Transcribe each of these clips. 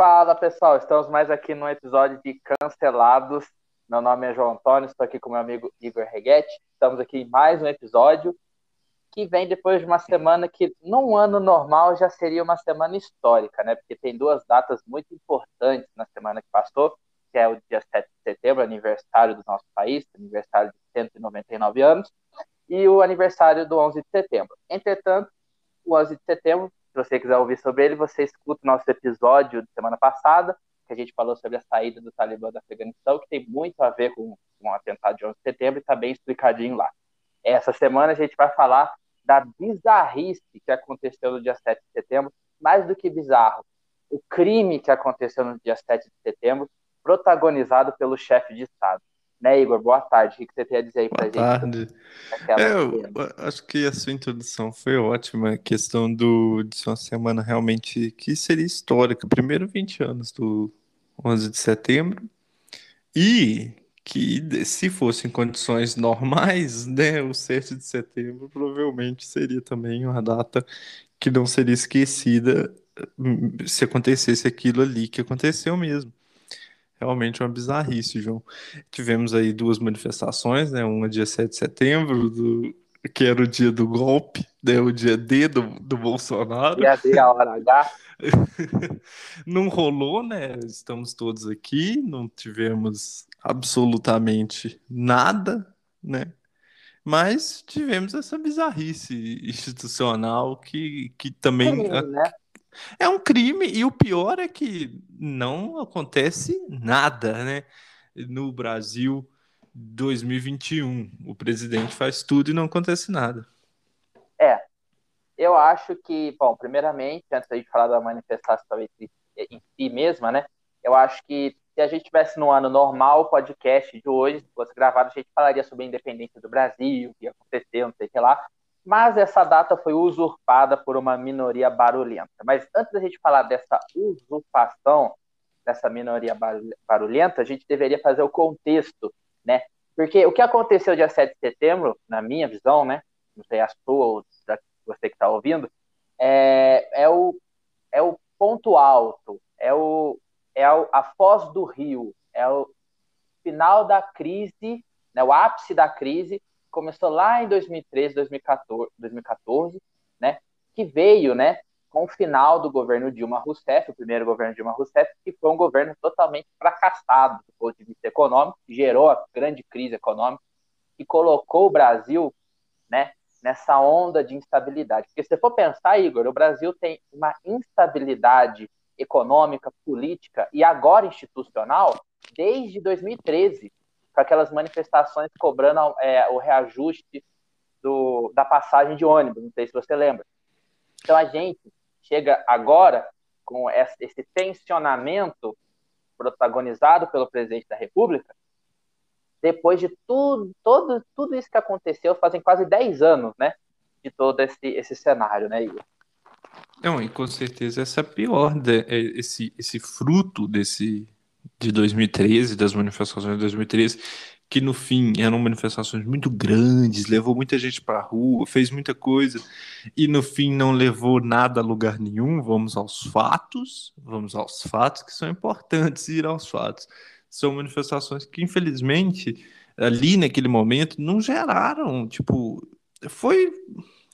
Fala pessoal, estamos mais aqui no episódio de Cancelados. Meu nome é João Antônio, estou aqui com meu amigo Igor Reguete. Estamos aqui em mais um episódio que vem depois de uma semana que, num ano normal, já seria uma semana histórica, né? Porque tem duas datas muito importantes na semana que passou, que é o dia 7 de setembro, aniversário do nosso país, aniversário de 199 anos, e o aniversário do 11 de setembro. Entretanto, o 11 de setembro se você quiser ouvir sobre ele, você escuta o nosso episódio de semana passada, que a gente falou sobre a saída do Talibã da Afeganistão, que tem muito a ver com, com o atentado de 11 de setembro e está bem explicadinho lá. Essa semana a gente vai falar da bizarrice que aconteceu no dia 7 de setembro, mais do que bizarro, o crime que aconteceu no dia 7 de setembro, protagonizado pelo chefe de Estado. Né, Igor? Boa tarde. O que você tem a dizer aí pra Boa gente? tarde. É, eu acho que a sua introdução foi ótima. A questão do, de uma semana realmente que seria histórica. Primeiro 20 anos do 11 de setembro. E que se fossem condições normais, né, o 7 de setembro provavelmente seria também uma data que não seria esquecida hum, se acontecesse aquilo ali que aconteceu mesmo. Realmente uma bizarrice, João. Tivemos aí duas manifestações, né? Uma dia 7 de setembro, do, que era o dia do golpe, né? o dia D do, do Bolsonaro. Dia D, a hora H. não rolou, né? Estamos todos aqui, não tivemos absolutamente nada, né? Mas tivemos essa bizarrice institucional que, que também. Né? É um crime, e o pior é que não acontece nada, né? No Brasil 2021. O presidente faz tudo e não acontece nada. É. Eu acho que, bom, primeiramente, antes de falar da manifestação em si mesma, né? Eu acho que se a gente tivesse no ano normal, o podcast de hoje, se fosse gravado, a gente falaria sobre a independência do Brasil, o que aconteceu, não sei o que lá mas essa data foi usurpada por uma minoria barulhenta. Mas antes da gente falar dessa usurpação dessa minoria barulhenta, a gente deveria fazer o contexto, né? Porque o que aconteceu dia 7 de setembro, na minha visão, né? Não sei a sua ou da você que está ouvindo, é, é, o, é o ponto alto, é, o, é a foz do rio, é o final da crise, né, o ápice da crise começou lá em 2013, 2014, 2014 né, que veio, né, com o final do governo Dilma Rousseff, o primeiro governo Dilma Rousseff, que foi um governo totalmente fracassado do ponto de vista econômico, que gerou a grande crise econômica e colocou o Brasil, né, nessa onda de instabilidade. Porque se você for pensar, Igor, o Brasil tem uma instabilidade econômica, política e agora institucional desde 2013 com aquelas manifestações cobrando é, o reajuste do, da passagem de ônibus, não sei se você lembra. Então a gente chega agora com esse tensionamento protagonizado pelo presidente da República, depois de tudo, todo, tudo isso que aconteceu, fazem quase 10 anos, né? De todo esse, esse cenário, né, Igor? Não, e com certeza essa é pior, de, é, esse, esse fruto desse, de 2013, das manifestações de 2013, que no fim eram manifestações muito grandes, levou muita gente para a rua, fez muita coisa, e no fim não levou nada a lugar nenhum. Vamos aos fatos, vamos aos fatos que são importantes ir aos fatos. São manifestações que, infelizmente, ali naquele momento não geraram, tipo, foi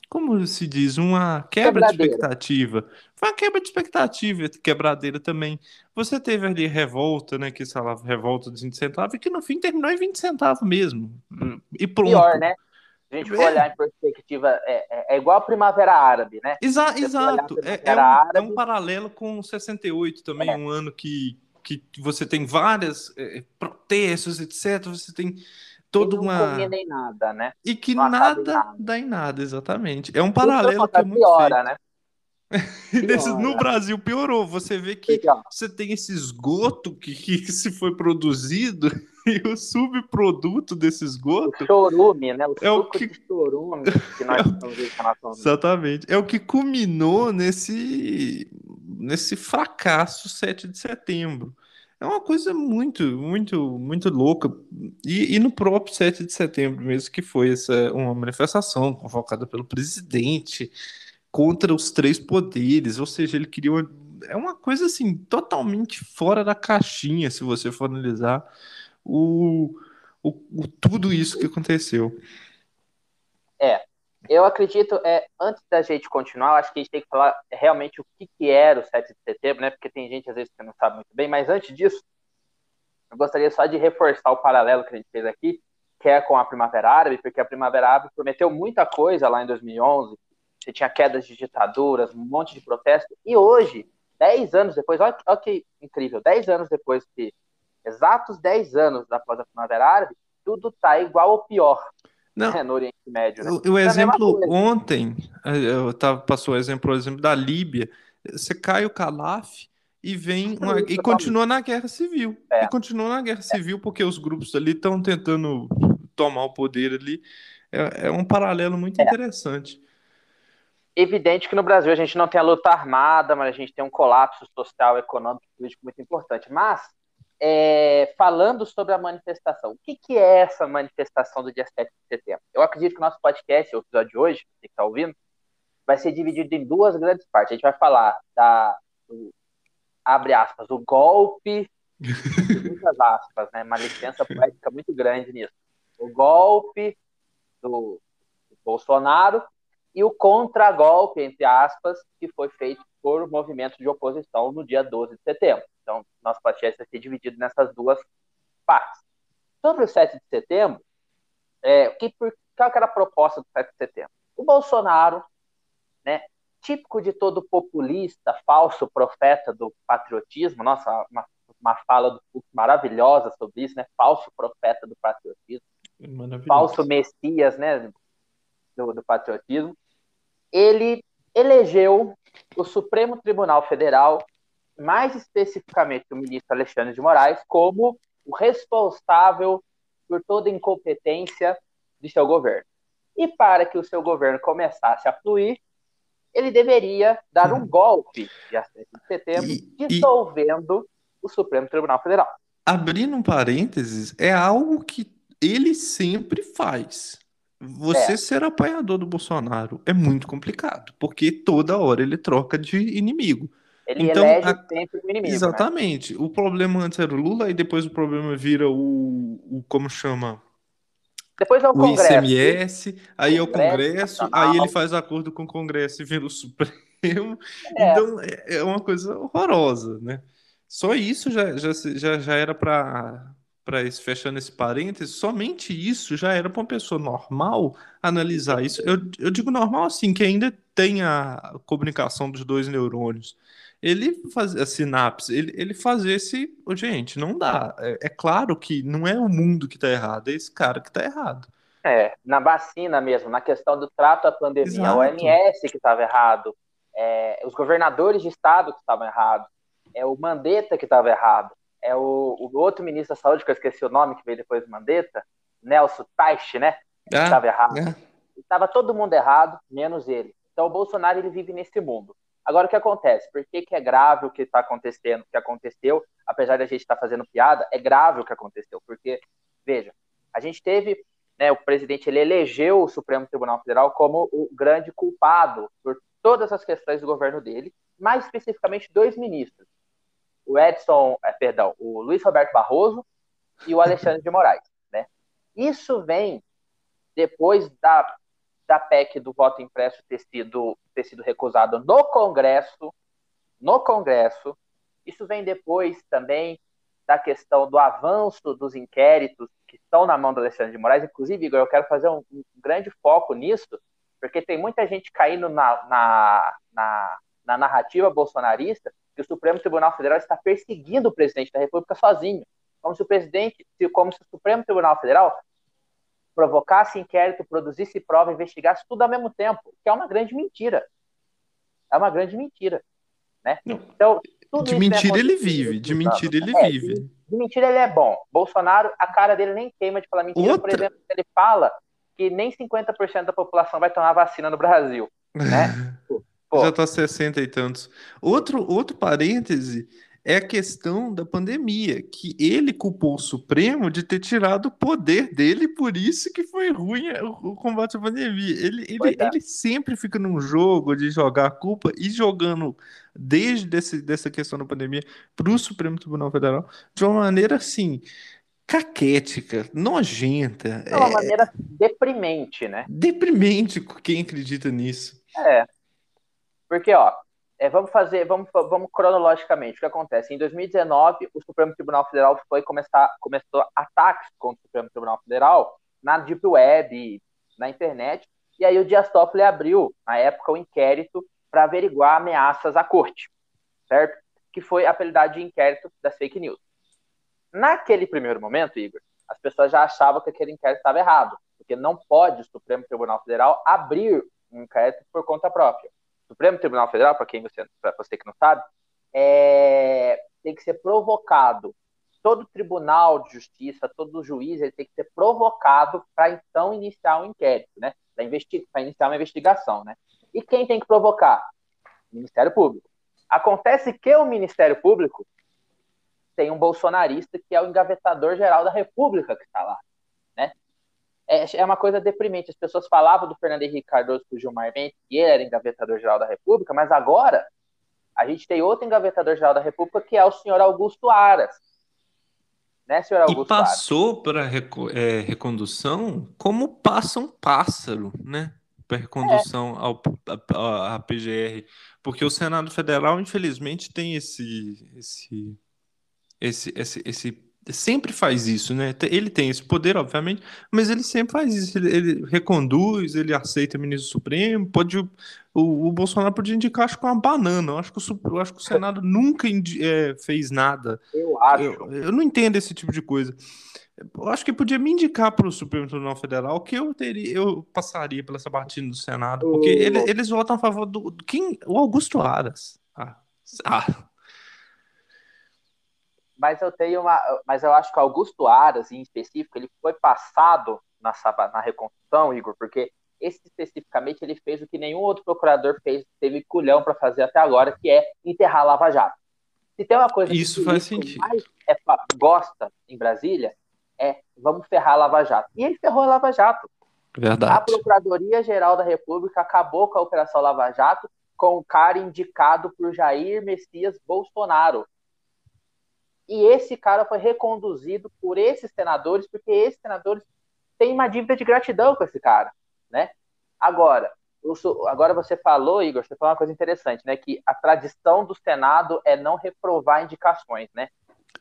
como se diz, uma quebra de expectativa. Foi uma quebra de expectativa, quebradeira também. Você teve ali revolta, né? Que falava revolta de 20 centavos, e que no fim terminou em 20 centavos mesmo. E pronto. Pior, né? A gente for é. olhar em perspectiva, é, é, é, igual a Primavera Árabe, né? Exa exato. É, é, um, árabe, é, um, paralelo com 68 também, é. um ano que, que você tem várias é, protestos, etc. Você tem toda uma. Não nem nada, né? E que nada, nada, dá em nada, exatamente. É um paralelo que é muito piora, feito. né? Nesse, no Brasil piorou. Você vê que Legal. você tem esse esgoto que, que se foi produzido e o subproduto desse esgoto. O chorume, né? O é o que chorume que nós estamos Exatamente. É o que culminou nesse, nesse fracasso 7 de setembro. É uma coisa muito, muito, muito louca. E, e, no próprio 7 de setembro mesmo, que foi essa, uma manifestação convocada pelo presidente contra os três poderes, ou seja, ele queria uma, é uma coisa assim totalmente fora da caixinha, se você for analisar o, o, o tudo isso que aconteceu. É, eu acredito, é, antes da gente continuar, acho que a gente tem que falar realmente o que, que era o 7 de setembro, né? Porque tem gente às vezes que não sabe muito bem, mas antes disso, eu gostaria só de reforçar o paralelo que a gente fez aqui, que é com a Primavera Árabe, porque a Primavera Árabe prometeu muita coisa lá em 2011, você tinha quedas de ditaduras, um monte de protesto, e hoje, 10 anos depois, olha, olha que incrível, 10 anos depois que, exatos 10 anos após a Primavera Árabe, tudo tá igual ou pior. Não, né, no Oriente Médio. Né? O, o exemplo ontem, eh, eu tava, passou o exemplo, o exemplo da Líbia. Você cai o Calaf e vem uma, e continua na guerra civil. É. E continua na guerra civil porque os grupos ali estão tentando tomar o poder ali. É, é um paralelo muito é. interessante. Evidente que no Brasil a gente não tem a luta armada, mas a gente tem um colapso social, econômico e político muito importante. Mas é, falando sobre a manifestação. O que, que, é essa manifestação do dia 7 de setembro? Eu acredito que o nosso podcast, o episódio de hoje, você que está ouvindo, vai ser dividido em duas grandes partes. A gente vai falar da, do, abre aspas, o golpe, muitas aspas, né? Uma licença poética muito grande nisso. O golpe do, do Bolsonaro e o contragolpe, entre aspas, que foi feito por movimento de oposição no dia 12 de setembro. Então, nosso podcast vai ser dividido nessas duas partes. Sobre o 7 de setembro, é, que, qual era a proposta do 7 de setembro? O Bolsonaro, né, típico de todo populista, falso profeta do patriotismo, nossa, uma, uma fala do Fux maravilhosa sobre isso, né? Falso profeta do patriotismo, falso messias, né? Do, do patriotismo. Ele elegeu o Supremo Tribunal Federal mais especificamente o ministro Alexandre de Moraes, como o responsável por toda a incompetência de seu governo. E para que o seu governo começasse a fluir, ele deveria dar um golpe dia 7 de setembro, e, dissolvendo e... o Supremo Tribunal Federal. Abrindo um parênteses, é algo que ele sempre faz. Você é. ser apoiador do Bolsonaro é muito complicado, porque toda hora ele troca de inimigo. Ele então, elege a... sempre o inimigo. Né? Exatamente. Né? O problema antes era o Lula, e depois o problema vira o. o como chama? Depois é o, o Congresso. ICMS, aí é o Congresso, aí ele faz acordo com o Congresso e vira o Supremo. É. Então é, é uma coisa horrorosa, né? Só isso já, já, já, já era para para fechando esse parênteses, somente isso já era para uma pessoa normal analisar isso. Eu, eu digo normal assim, que ainda tem a comunicação dos dois neurônios ele fazer a sinapse, ele, ele fazer esse. Gente, não dá. É, é, claro que não é o mundo que está errado, é esse cara que está errado. É, na vacina mesmo, na questão do trato à pandemia, Exato. o OMS que estava errado, é, os governadores de estado que estavam errados, é o Mandetta que estava errado, é o, o, outro ministro da saúde, que eu esqueci o nome, que veio depois do Mandetta, Nelson Teich, né? Que estava é, errado. É. Estava todo mundo errado, menos ele. Então o Bolsonaro ele vive nesse mundo. Agora, o que acontece? Por que, que é grave o que está acontecendo, o que aconteceu, apesar de a gente estar tá fazendo piada, é grave o que aconteceu, porque, veja, a gente teve, né, o presidente, ele elegeu o Supremo Tribunal Federal como o grande culpado por todas as questões do governo dele, mais especificamente dois ministros, o Edson, é, perdão, o Luiz Roberto Barroso e o Alexandre de Moraes, né? Isso vem depois da da PEC do voto impresso ter sido, ter sido recusado no Congresso, no Congresso. Isso vem depois também da questão do avanço dos inquéritos que estão na mão do Alexandre de Moraes. Inclusive, Igor, eu quero fazer um, um grande foco nisso, porque tem muita gente caindo na, na, na, na narrativa bolsonarista que o Supremo Tribunal Federal está perseguindo o presidente da República sozinho. Como se o presidente, como se o Supremo Tribunal Federal provocasse inquérito, produzisse prova, investigasse tudo ao mesmo tempo, que é uma grande mentira. É uma grande mentira. Né? Então, de mentira ele vive, de mentira ele é, vive. De, de, mentira ele é bom. Bolsonaro, a cara dele nem queima de falar mentira. Outra... Por exemplo, ele fala que nem 50% da população vai tomar vacina no Brasil. Né? Pô. Já tá 60 e tantos. Outro, outro parêntese é a questão da pandemia, que ele culpou o Supremo de ter tirado o poder dele, por isso que foi ruim o, combate à pandemia. Ele, ele, é. ele sempre fica num jogo de jogar a culpa e jogando desde esse, dessa questão da pandemia para o Supremo Tribunal Federal de uma maneira assim caquética, nojenta. É uma é... maneira deprimente, né? Deprimente quem acredita nisso. É. Porque, ó, é, vamos fazer, vamos, vamos cronologicamente. O que acontece? Em 2019, o Supremo Tribunal Federal foi começar, começou ataques contra o Supremo Tribunal Federal na Deep Web, na internet, e aí o Dias Toffoli abriu, na época, o um inquérito para averiguar ameaças à corte, certo? Que foi apelidado de inquérito das fake news. Naquele primeiro momento, Igor, as pessoas já achavam que aquele inquérito estava errado, porque não pode o Supremo Tribunal Federal abrir um inquérito por conta própria. Supremo Tribunal Federal, para quem você, para você que não sabe, é, tem que ser provocado. Todo tribunal de justiça, todo juiz, ele tem que ser provocado para então iniciar um inquérito, né? Para iniciar uma investigação, né? E quem tem que provocar? O Ministério Público. Acontece que o Ministério Público tem um bolsonarista que é o engavetador geral da República que está lá é, é uma coisa deprimente. As pessoas falavam do Fernando Henrique Cardoso com o Gilmar Mendes, que era engavetador-geral da República, mas agora a gente tem outro engavetador-geral da República, que é o senhor Augusto Aras. Né, senhor Augusto e passou para é, recondução como passa um pássaro, né? Para recondução é. ao, a, a PGR. Porque o Senado Federal, infelizmente, tem esse, esse, esse, esse, esse sempre faz isso, né? Ele tem esse poder, obviamente, mas ele sempre faz isso. Ele, ele reconduz, ele aceita ministro supremo. Pode o, o, Bolsonaro podia indicar, acho que uma banana. Eu acho que o, eu acho que o Senado nunca é, fez nada. Eu acho. Eu, eu, não entendo esse tipo de coisa. Eu acho que podia me indicar para o Supremo Tribunal Federal que eu teria, eu passaria pela sabatina do Senado, porque ele, eles votam a favor do, do quem, o Augusto Aras. Ah, ah mas eu tenho uma. Mas eu acho que Augusto Aras, em específico, ele foi passado na, na reconstrução, Igor, porque esse especificamente ele fez o que nenhum outro procurador fez, teve culhão para fazer até agora, que é enterrar a Lava Jato. Se tem uma coisa Isso que faz sentido. mais é, gosta em Brasília, é vamos ferrar a Lava Jato. E ele ferrou a Lava Jato. Verdade. A Procuradoria-Geral da República acabou com a Operação Lava Jato com o cara indicado por Jair Messias Bolsonaro e esse cara foi reconduzido por esses senadores, porque esses senadores têm uma dívida de gratidão com esse cara, né? Agora, agora você falou, Igor, você falou uma coisa interessante, né? Que a tradição do Senado é não reprovar indicações, né?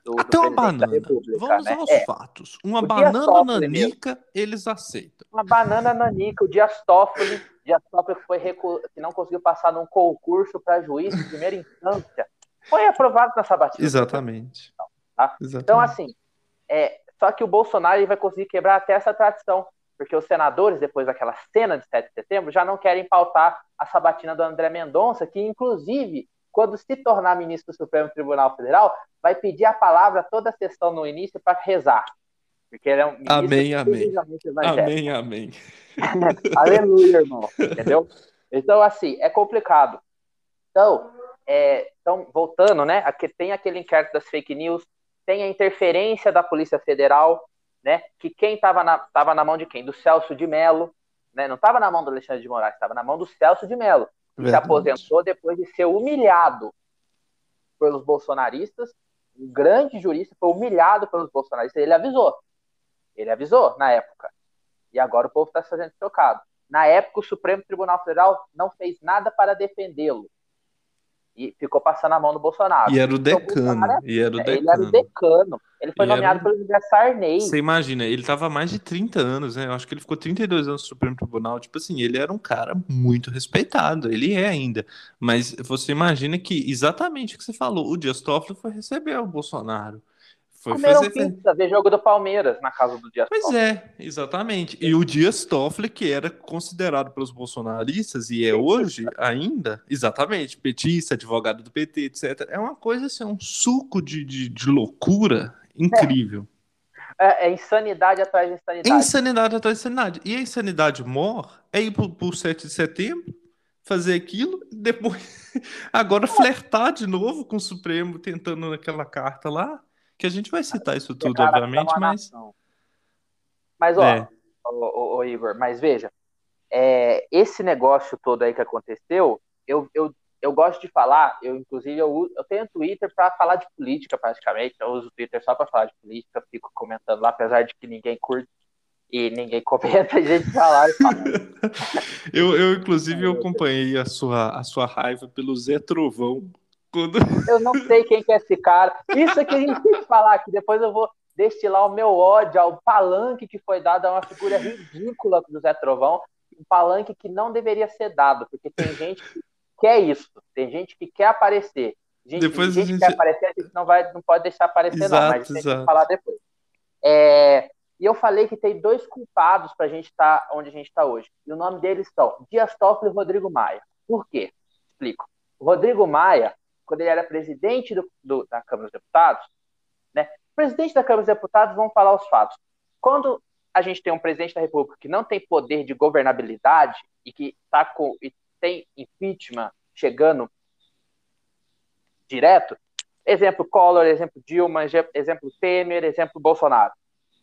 Do, Até do uma banana. Vamos né? aos é. fatos. Uma o banana nanica, eles aceitam. Uma banana nanica, o Dias Toffoli, Dias Toffoli foi recu... que não conseguiu passar num concurso para juiz de primeira instância foi aprovado na sabatina. Exatamente. Tá? Exatamente. Então, assim, é, só que o Bolsonaro ele vai conseguir quebrar até essa tradição, porque os senadores, depois daquela cena de 7 de setembro, já não querem pautar a sabatina do André Mendonça, que, inclusive, quando se tornar ministro do Supremo Tribunal Federal, vai pedir a palavra toda a sessão no início para rezar. Porque ele é um amém, amém. Amém, amém. Aleluia, irmão. Entendeu? Então, assim, é complicado. Então, é, então, voltando, né? Aqui tem aquele inquérito das fake news, tem a interferência da Polícia Federal, né? Que quem estava na, tava na mão de quem? Do Celso de Mello, né? Não estava na mão do Alexandre de Moraes, estava na mão do Celso de Mello, que Verdade. se aposentou depois de ser humilhado pelos bolsonaristas. Um grande jurista foi humilhado pelos bolsonaristas. Ele avisou. Ele avisou na época. E agora o povo está se fazendo trocado. Na época, o Supremo Tribunal Federal não fez nada para defendê-lo e ficou passando a mão no Bolsonaro. E era o então, decano. É, e era o decano. Ele era o decano. Ele foi e nomeado era... pelo José Sarney. Você imagina, ele tava há mais de 30 anos, né? Eu acho que ele ficou 32 anos no Supremo Tribunal. Tipo assim, ele era um cara muito respeitado. Ele é ainda. Mas você imagina que exatamente o que você falou, o Dias Toffoli foi receber o Bolsonaro. Foi Comeram fazer... pizza, ver jogo do Palmeiras na casa do Dias Pois Toffoli. é, exatamente. E o Dias Toffoli, que era considerado pelos bolsonaristas, e é petista. hoje ainda, exatamente, petista, advogado do PT, etc. É uma coisa assim, um suco de, de, de loucura incrível. É. é. insanidade atrás de insanidade. Insanidade atrás de insanidade. E a insanidade mor é ir pro, pro 7 de setembro, fazer aquilo, depois agora flertar de novo com o Supremo, tentando naquela carta lá, que a gente vai citar isso tudo, obviamente, mas. Mas, ó, é. ô, ô, ô, Igor, mas veja, é, esse negócio todo aí que aconteceu, eu, eu, eu gosto de falar, eu inclusive eu, eu tenho Twitter para falar de política praticamente, eu uso o Twitter só para falar de política, fico comentando lá, apesar de que ninguém curte e ninguém comenta, a gente e fala. eu, eu, inclusive, eu acompanhei a sua, a sua raiva pelo Zé Trovão. Quando... Eu não sei quem que é esse cara. Isso é que a gente tem que falar, que depois eu vou destilar o meu ódio ao palanque que foi dado a uma figura ridícula do Zé Trovão, um palanque que não deveria ser dado, porque tem gente que quer isso, tem gente que quer aparecer. Gente, depois gente, gente... que quer aparecer, a gente não, vai, não pode deixar aparecer, exato, não, mas a gente tem que falar depois. É, e eu falei que tem dois culpados para a gente estar tá onde a gente está hoje. E o nome deles são Dias Toffoli e Rodrigo Maia. Por quê? Explico. O Rodrigo Maia, quando ele era presidente do, do, da Câmara dos Deputados, né? Presidente da Câmara dos Deputados, vamos falar os fatos. Quando a gente tem um presidente da República que não tem poder de governabilidade e que tá com e tem impeachment chegando direto, exemplo Collor, exemplo Dilma, exemplo Temer, exemplo Bolsonaro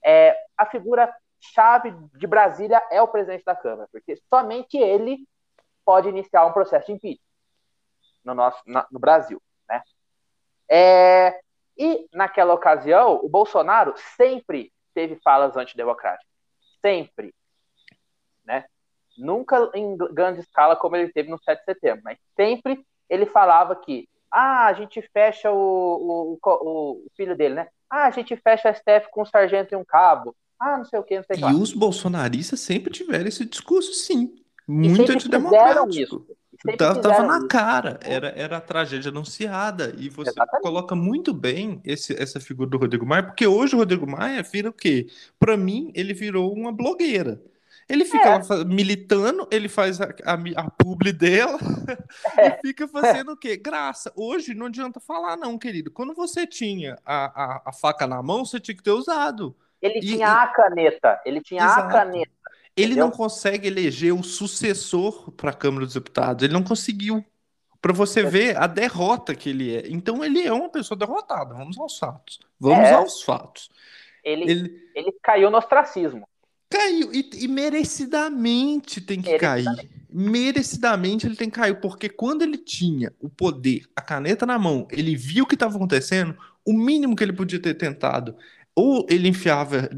é, a figura chave de Brasília é o presidente da Câmara, porque somente ele pode iniciar um processo de impeachment no, nosso, na, no Brasil. Né? É, e naquela ocasião, o Bolsonaro sempre teve falas antidemocráticas. Sempre. Né? Nunca em grande escala como ele teve no 7 de setembro, mas sempre ele falava que ah, a gente fecha o, o, o, o filho dele, né? Ah, a gente fecha a STF com um sargento e um cabo. Ah, não sei o que, não sei o que. E os bolsonaristas sempre tiveram esse discurso, sim. Muito antidemocrático. Tava na cara, era, era a tragédia anunciada. E você Exatamente. coloca muito bem esse, essa figura do Rodrigo Maia, porque hoje o Rodrigo Maia vira o quê? Para mim, ele virou uma blogueira. Ele fica é. lá militando, ele faz a, a, a publi dela é. e fica fazendo é. o quê? Graça. Hoje não adianta falar, não, querido. Quando você tinha a, a, a faca na mão, você tinha que ter usado. Ele e, tinha e... a caneta. Ele tinha Exato. a caneta. Ele não consegue eleger o sucessor para a Câmara dos Deputados. Ele não conseguiu. Para você é. ver a derrota que ele é. Então ele é uma pessoa derrotada. Vamos aos fatos. Vamos é. aos fatos. Ele, ele... ele caiu no ostracismo. Caiu, e, e merecidamente tem que merecidamente. cair. Merecidamente ele tem que cair, porque quando ele tinha o poder, a caneta na mão, ele viu o que estava acontecendo, o mínimo que ele podia ter tentado, ou ele enfiava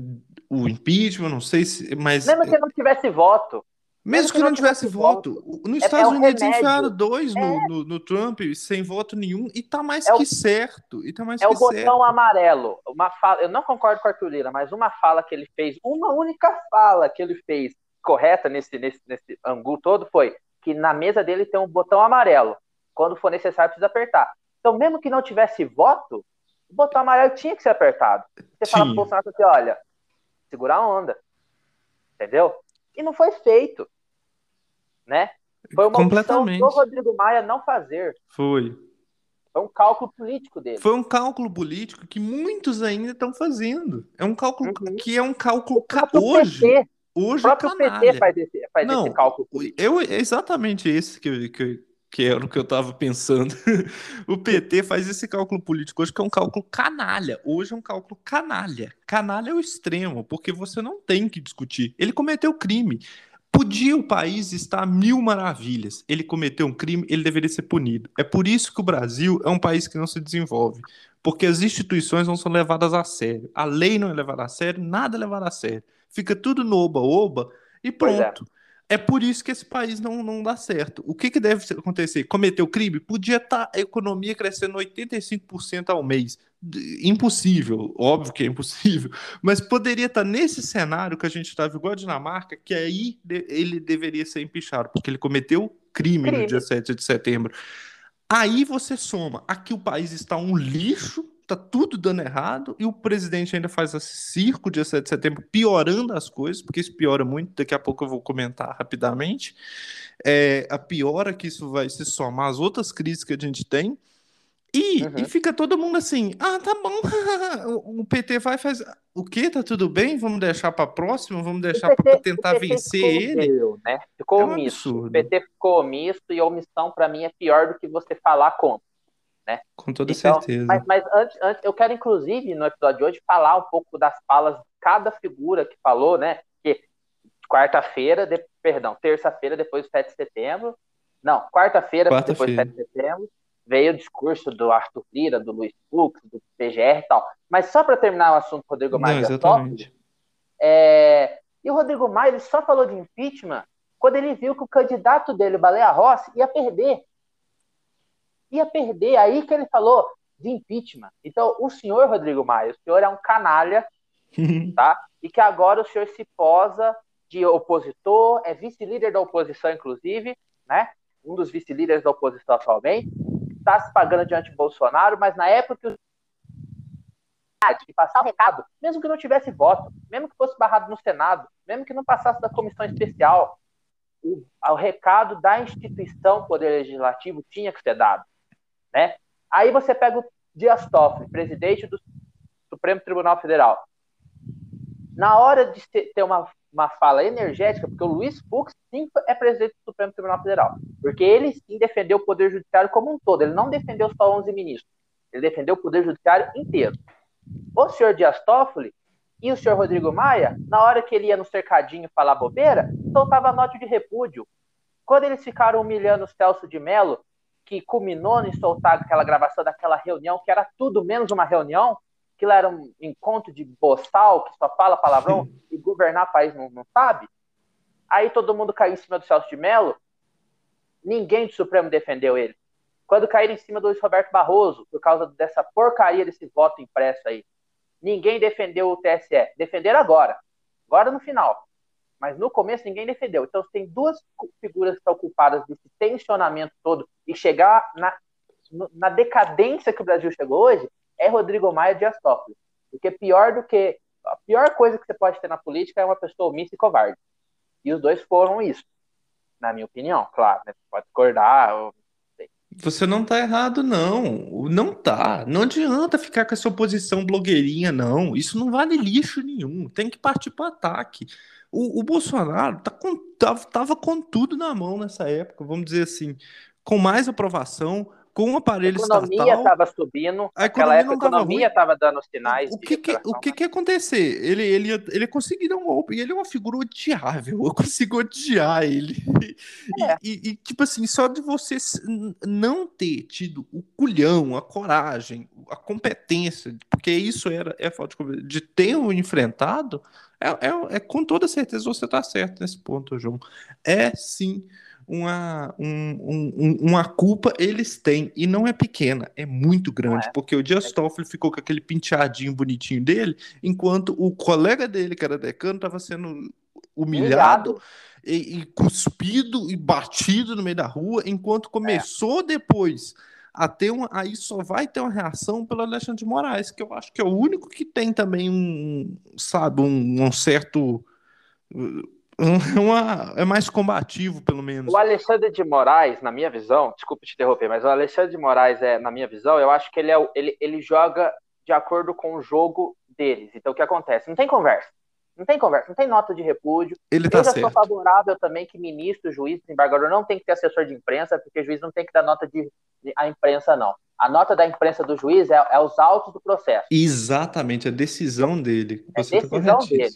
o impeachment, não sei se. Mas... Mesmo que não tivesse voto. Mesmo que, que não tivesse voto. voto. Nos é, Estados é Unidos remédio. enfiaram dois no, é. no, no, Trump sem voto nenhum e tá mais é que certo. E tá mais é o botão certo. amarelo. Uma fala, eu não concordo com o Arthur Lira, mas uma fala que ele fez, uma única fala que ele fez correta nesse, nesse, nesse angu todo foi que na mesa dele tem um botão amarelo. Quando for necessário, precisa apertar. Então, mesmo que não tivesse voto, o botão amarelo tinha que ser apertado. Você fala pro Bolsonaro assim, olha, segura a onda. Entendeu? E não foi feito né? Foi uma Completamente. opção do Rodrigo Maia não fazer. Foi. Foi um cálculo político dele. Foi um cálculo político que muitos ainda estão fazendo. É um cálculo uhum. que é um cálculo ca... hoje. PT, hoje o próprio é PT faz esse, faz não, esse cálculo. Político. Eu, é exatamente esse que, que, que era o que eu estava pensando. o PT faz esse cálculo político hoje, que é um cálculo canalha. Hoje é um cálculo canalha. Canalha é o extremo, porque você não tem que discutir. Ele cometeu crime. Podia o país estar mil maravilhas. Ele cometeu um crime, ele deveria ser punido. É por isso que o Brasil é um país que não se desenvolve. Porque as instituições não são levadas a sério. A lei não é levada a sério, nada é levado a sério. Fica tudo no oba-oba e é. pronto. É por isso que esse país não, não dá certo. O que, que deve acontecer? Cometeu crime? Podia estar tá a economia crescendo 85% ao mês. Impossível, óbvio que é impossível, mas poderia estar tá nesse cenário que a gente estava igual a Dinamarca, que aí ele deveria ser empichado, porque ele cometeu crime, crime. no dia 7 de setembro. Aí você soma, aqui o país está um lixo, tá tudo dando errado e o presidente ainda faz esse circo dia 7 de setembro, piorando as coisas, porque isso piora muito, daqui a pouco eu vou comentar rapidamente. É, a piora que isso vai se somar às outras crises que a gente tem. E, uhum. e fica todo mundo assim, ah, tá bom, o PT vai fazer. O que? Tá tudo bem? Vamos deixar para próximo? Vamos deixar para tentar vencer ele? Né? Ficou é um omisso. Absurdo. O PT ficou omisso e omissão para mim é pior do que você falar contra. Né? Com toda então, certeza. Mas, mas antes, antes, eu quero, inclusive, no episódio de hoje, falar um pouco das falas de cada figura que falou, né? Que quarta-feira, de, perdão, terça-feira, depois do 7 de setembro. Não, quarta-feira, depois do 7 de setembro veio o discurso do Arthur Lira, do Luiz Fux, do PGR e tal. Mas só para terminar o assunto Rodrigo Maia, Não, exatamente. é... e o Rodrigo Maia ele só falou de impeachment quando ele viu que o candidato dele, o Baleia Rossi, ia perder. Ia perder. Aí que ele falou de impeachment. Então, o senhor Rodrigo Maia, o senhor é um canalha, tá? E que agora o senhor se posa de opositor, é vice-líder da oposição, inclusive, né? Um dos vice-líderes da oposição atualmente está se pagando diante de Bolsonaro, mas na época que de passar o recado, mesmo que não tivesse voto, mesmo que fosse barrado no Senado, mesmo que não passasse da comissão especial, o, o recado da instituição Poder Legislativo tinha que ser dado, né? Aí você pega o Dias Toffoli, presidente do Supremo Tribunal Federal. Na hora de ter uma uma fala energética, porque o Luiz Fux sim é presidente do Supremo Tribunal Federal, porque ele sim defendeu o Poder Judiciário como um todo, ele não defendeu só 11 ministros, ele defendeu o Poder Judiciário inteiro. O senhor Dias Toffoli e o senhor Rodrigo Maia, na hora que ele ia no cercadinho falar bobeira, soltava nota de repúdio. Quando eles ficaram humilhando o Celso de Mello, que culminou em soltar aquela gravação daquela reunião, que era tudo menos uma reunião, aquilo era um encontro de boçal, que só fala palavrão, e governar país não, não sabe. Aí todo mundo caiu em cima do Celso de Mello, ninguém do Supremo defendeu ele. Quando caíram em cima do Luiz Roberto Barroso, por causa dessa porcaria desse voto impresso aí, ninguém defendeu o TSE. Defenderam agora, agora no final. Mas no começo ninguém defendeu. Então tem duas figuras que estão culpadas desse tensionamento todo e chegar na, na decadência que o Brasil chegou hoje, é Rodrigo Maia Dias Toffoli. Porque pior do que. A pior coisa que você pode ter na política é uma pessoa omissa e covarde. E os dois foram isso. Na minha opinião, claro. Né? Pode discordar. Você não tá errado, não. Não tá. Não adianta ficar com essa oposição blogueirinha, não. Isso não vale lixo nenhum. Tem que partir para ataque. O, o Bolsonaro tá com, tava, tava com tudo na mão nessa época, vamos dizer assim, com mais aprovação, com o aparelho estatal... A economia estava subindo, a economia época a economia estava dando sinais o que, que o que, que ia acontecer? Ele, ele, ele conseguiu dar um golpe, e ele é uma figura odiável, eu consigo odiar ele. É. E, e, e, tipo assim, só de você não ter tido o culhão, a coragem, a competência, porque isso era é falta de, de ter o enfrentado, é, é, é com toda certeza você está certo nesse ponto, João. É sim uma, um, um, uma culpa eles têm, e não é pequena, é muito grande, é. porque o Dias é. Toffoli ficou com aquele penteadinho bonitinho dele, enquanto o colega dele, que era decano, estava sendo humilhado e, e, cuspido e batido no meio da rua, enquanto começou é. depois a ter uma, aí só vai ter uma reação pelo Alexandre de Moraes, que eu acho que é o único que tem também um, sabe, um, um certo uma, é mais combativo, pelo menos. O Alexandre de Moraes, na minha visão, desculpa te interromper, mas o Alexandre de Moraes, é, na minha visão, eu acho que ele, é, ele, ele joga de acordo com o jogo deles. Então, o que acontece? Não tem conversa. Não tem conversa, não tem nota de repúdio. Ele tá eu já certo. sou favorável também que ministro, juiz, desembargador não tem que ter assessor de imprensa, porque juiz não tem que dar nota de, de a imprensa, não. A nota da imprensa do juiz é, é os autos do processo. Exatamente, a decisão dele. É a tá decisão dele.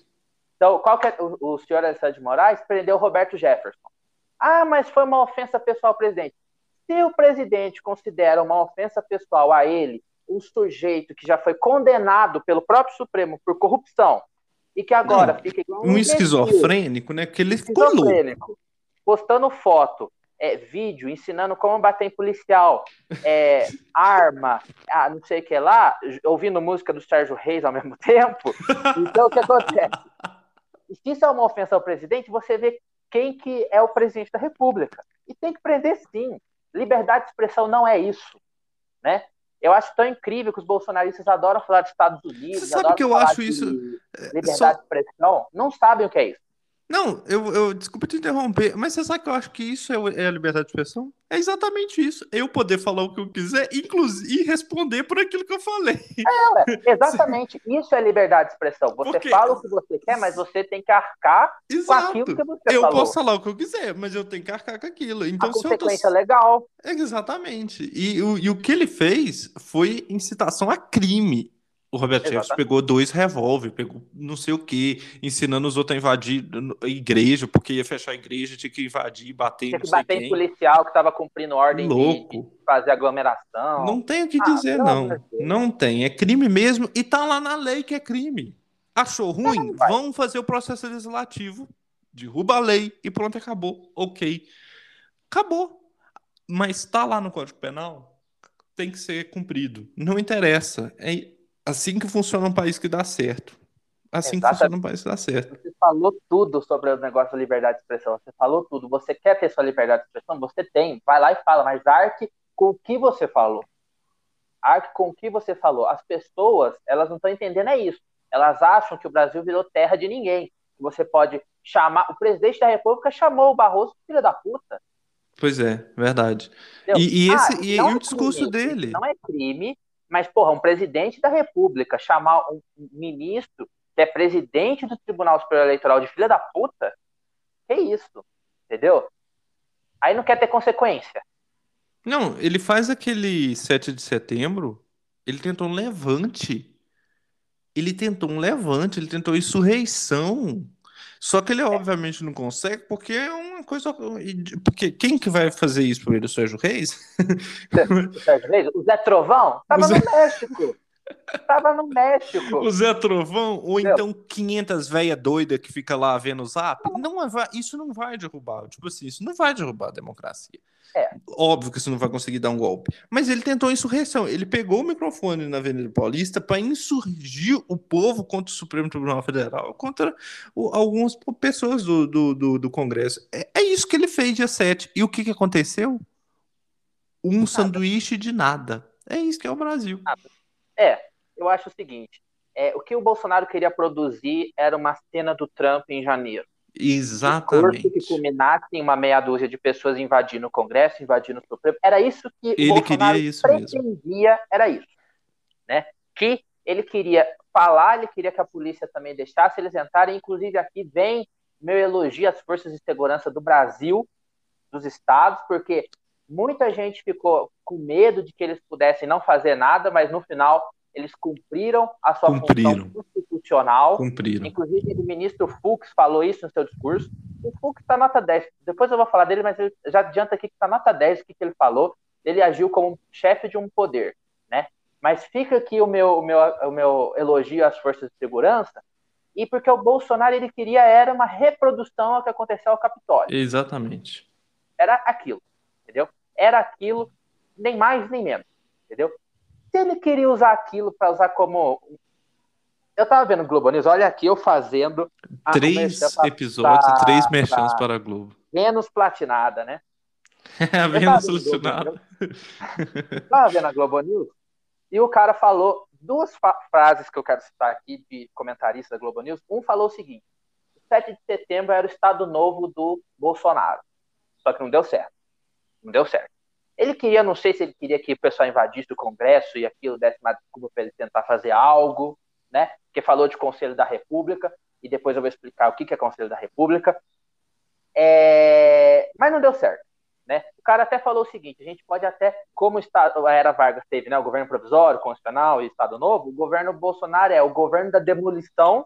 Então, qual que é, o, o senhor Alessandro de Moraes prendeu o Roberto Jefferson. Ah, mas foi uma ofensa pessoal ao presidente. Se o presidente considera uma ofensa pessoal a ele, um sujeito que já foi condenado pelo próprio Supremo por corrupção e que agora Não, fica igual um, um esquizofrênico, né? Que ele louco. Postando foto, é, vídeo ensinando como bater em policial, é, arma, ah, não sei o que lá, ouvindo música do Sérgio Reis ao mesmo tempo. Então, o que acontece? Se isso é uma ofensa ao presidente, você vê quem que é o presidente da República. E tem que prender sim. Liberdade de expressão não é isso, né? Eu acho tão incrível que os bolsonaristas adoram falar de Estados Unidos. Você sabe que eu acho isso. É, liberdade Só... de expressão. Não sabem o que é isso. Não, eu, eu desculpa te interromper, mas você sabe que eu acho que isso é, é a liberdade de expressão? É exatamente isso. Eu poder falar o que eu quiser, inclusive, e responder por aquilo que eu falei. Não, é, exatamente. Isso é liberdade de expressão. Você Porque- fala o que você quer, mas você tem que arcar com Exato. aquilo que você Eu falou. posso falar o que eu quiser, mas eu tenho que arcar com aquilo. Então, a se eu tô... consequência legal. Exatamente. E, o- e o que ele fez foi incitação a crime. O Roberto Jefferson pegou dois revólver, pegou não sei o que, ensinando os outros a invadir a igreja, porque ia fechar a igreja, tinha que invadir, bater, Tinha não que bater em policial que estava cumprindo ordem de, de Louco. fazer aglomeração. Não tem o que Ah, dizer, pelo não. Deus. Não tem. É crime mesmo e tá lá na lei que é crime. Achou ruim? vai. Vamos fazer o processo legislativo. Derruba a lei e pronto, acabou. Ok. Acabou. Mas tá lá no Código Penal, tem que ser cumprido. Não interessa. É assim que funciona um país que dá certo. Assim que Exatamente. funciona um país que dá certo. Você falou tudo sobre o negócio da liberdade de expressão. Você falou tudo. Você quer ter sua liberdade de expressão? Você tem. Vai lá e fala, mas arque com o que você falou. Arque com o que você falou. As pessoas, elas não estão entendendo é isso. Elas acham que o Brasil virou terra de ninguém. Você pode chamar. O presidente da República chamou o Barroso de filho da puta. Pois é, verdade. Entendeu? E, e esse, Ah, e, e é o discurso crime, dele? Não é crime, mas, porra, um presidente da República chamar um um ministro que é presidente do Tribunal Superior Eleitoral de filha da puta, que isso? Entendeu? Aí não quer ter consequência. Não, ele faz aquele 7 de setembro, ele tentou um levante. Ele tentou um levante, ele tentou insurreição. Só que ele obviamente não consegue, porque é uma coisa. Porque quem que vai fazer isso ele? O Sérgio Reis? O Sérgio Reis, o Zé Trovão tava O Zé- no México. Tava no México. O Zé Trovão? Ou Meu. então 500 véia doida que fica lá vendo o zap? Não vai- isso não vai derrubar. Tipo assim, isso não vai derrubar a democracia. É. Óbvio que você não vai conseguir dar um golpe. Mas ele tentou insurreição. Ele pegou o microfone na Avenida Paulista para insurgir o povo contra o Supremo Tribunal Federal, contra o- algumas pessoas do, do, do, do Congresso. É, é isso que ele fez dia 7. E o que, que aconteceu? Um sanduíche de nada. É isso que é o Brasil. É, eu acho o seguinte: é, o que o Bolsonaro queria produzir era uma cena do Trump em janeiro. Exatamente. Discurso que culminasse em uma meia dúzia de pessoas invadindo o Congresso, invadindo o Supremo. Era isso que Ele o Bolsonaro queria isso mesmo. pretendia, era isso. Né? Que ele queria falar, ele queria que a polícia também deixasse eles entrarem. Inclusive, aqui vem meu elogio às forças de segurança do Brasil, dos estados, porque muita gente ficou com medo de que eles pudessem não fazer nada, mas no final eles cumpriram a sua Cumpriram. função constitucional. Cumpriram. Inclusive, o ministro Fux falou isso no seu discurso. O Fux está nota 10. Depois eu vou falar dele, mas já adianta aqui que está nota 10 o que, que ele falou. Ele agiu como chefe de um poder, né? Mas fica aqui o meu, o meu, o meu elogio às forças de segurança, e porque o Bolsonaro ele queria era uma reprodução ao que aconteceu ao Capitólio. Exatamente. Era aquilo, entendeu? Era aquilo, nem mais nem menos, entendeu? Se ele queria usar aquilo para usar como. Eu tava vendo o Globo News, olha aqui eu fazendo a, Três episódios, três merchans para a Globo. Vênus platinada, né? A Vênus vendo o solucionada. Tava vendo a Globo News e o cara falou duas frases que eu quero citar aqui de comentarista da Globo News. Um falou o seguinte: 7 de setembro era o estado novo do Bolsonaro. Só que não deu certo. Não deu certo. Ele queria, não sei se ele queria que o pessoal invadisse o Congresso e aquilo desse uma desculpa para ele tentar fazer algo, né? Porque falou de Conselho da República, e depois eu vou explicar o que é Conselho da República. É, Mas não deu certo. Né? O cara até falou o seguinte: a gente pode até, como o Estado, a era Vargas teve né, o governo provisório, constitucional e Estado Novo, o governo Bolsonaro é o governo da demolição,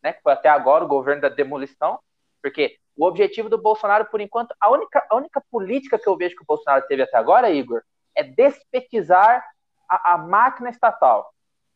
né, que foi até agora o governo da demolição, porque o objetivo do Bolsonaro, por enquanto, a única, a única política que eu vejo que o Bolsonaro teve até agora, Igor, é despetizar a, a máquina estatal,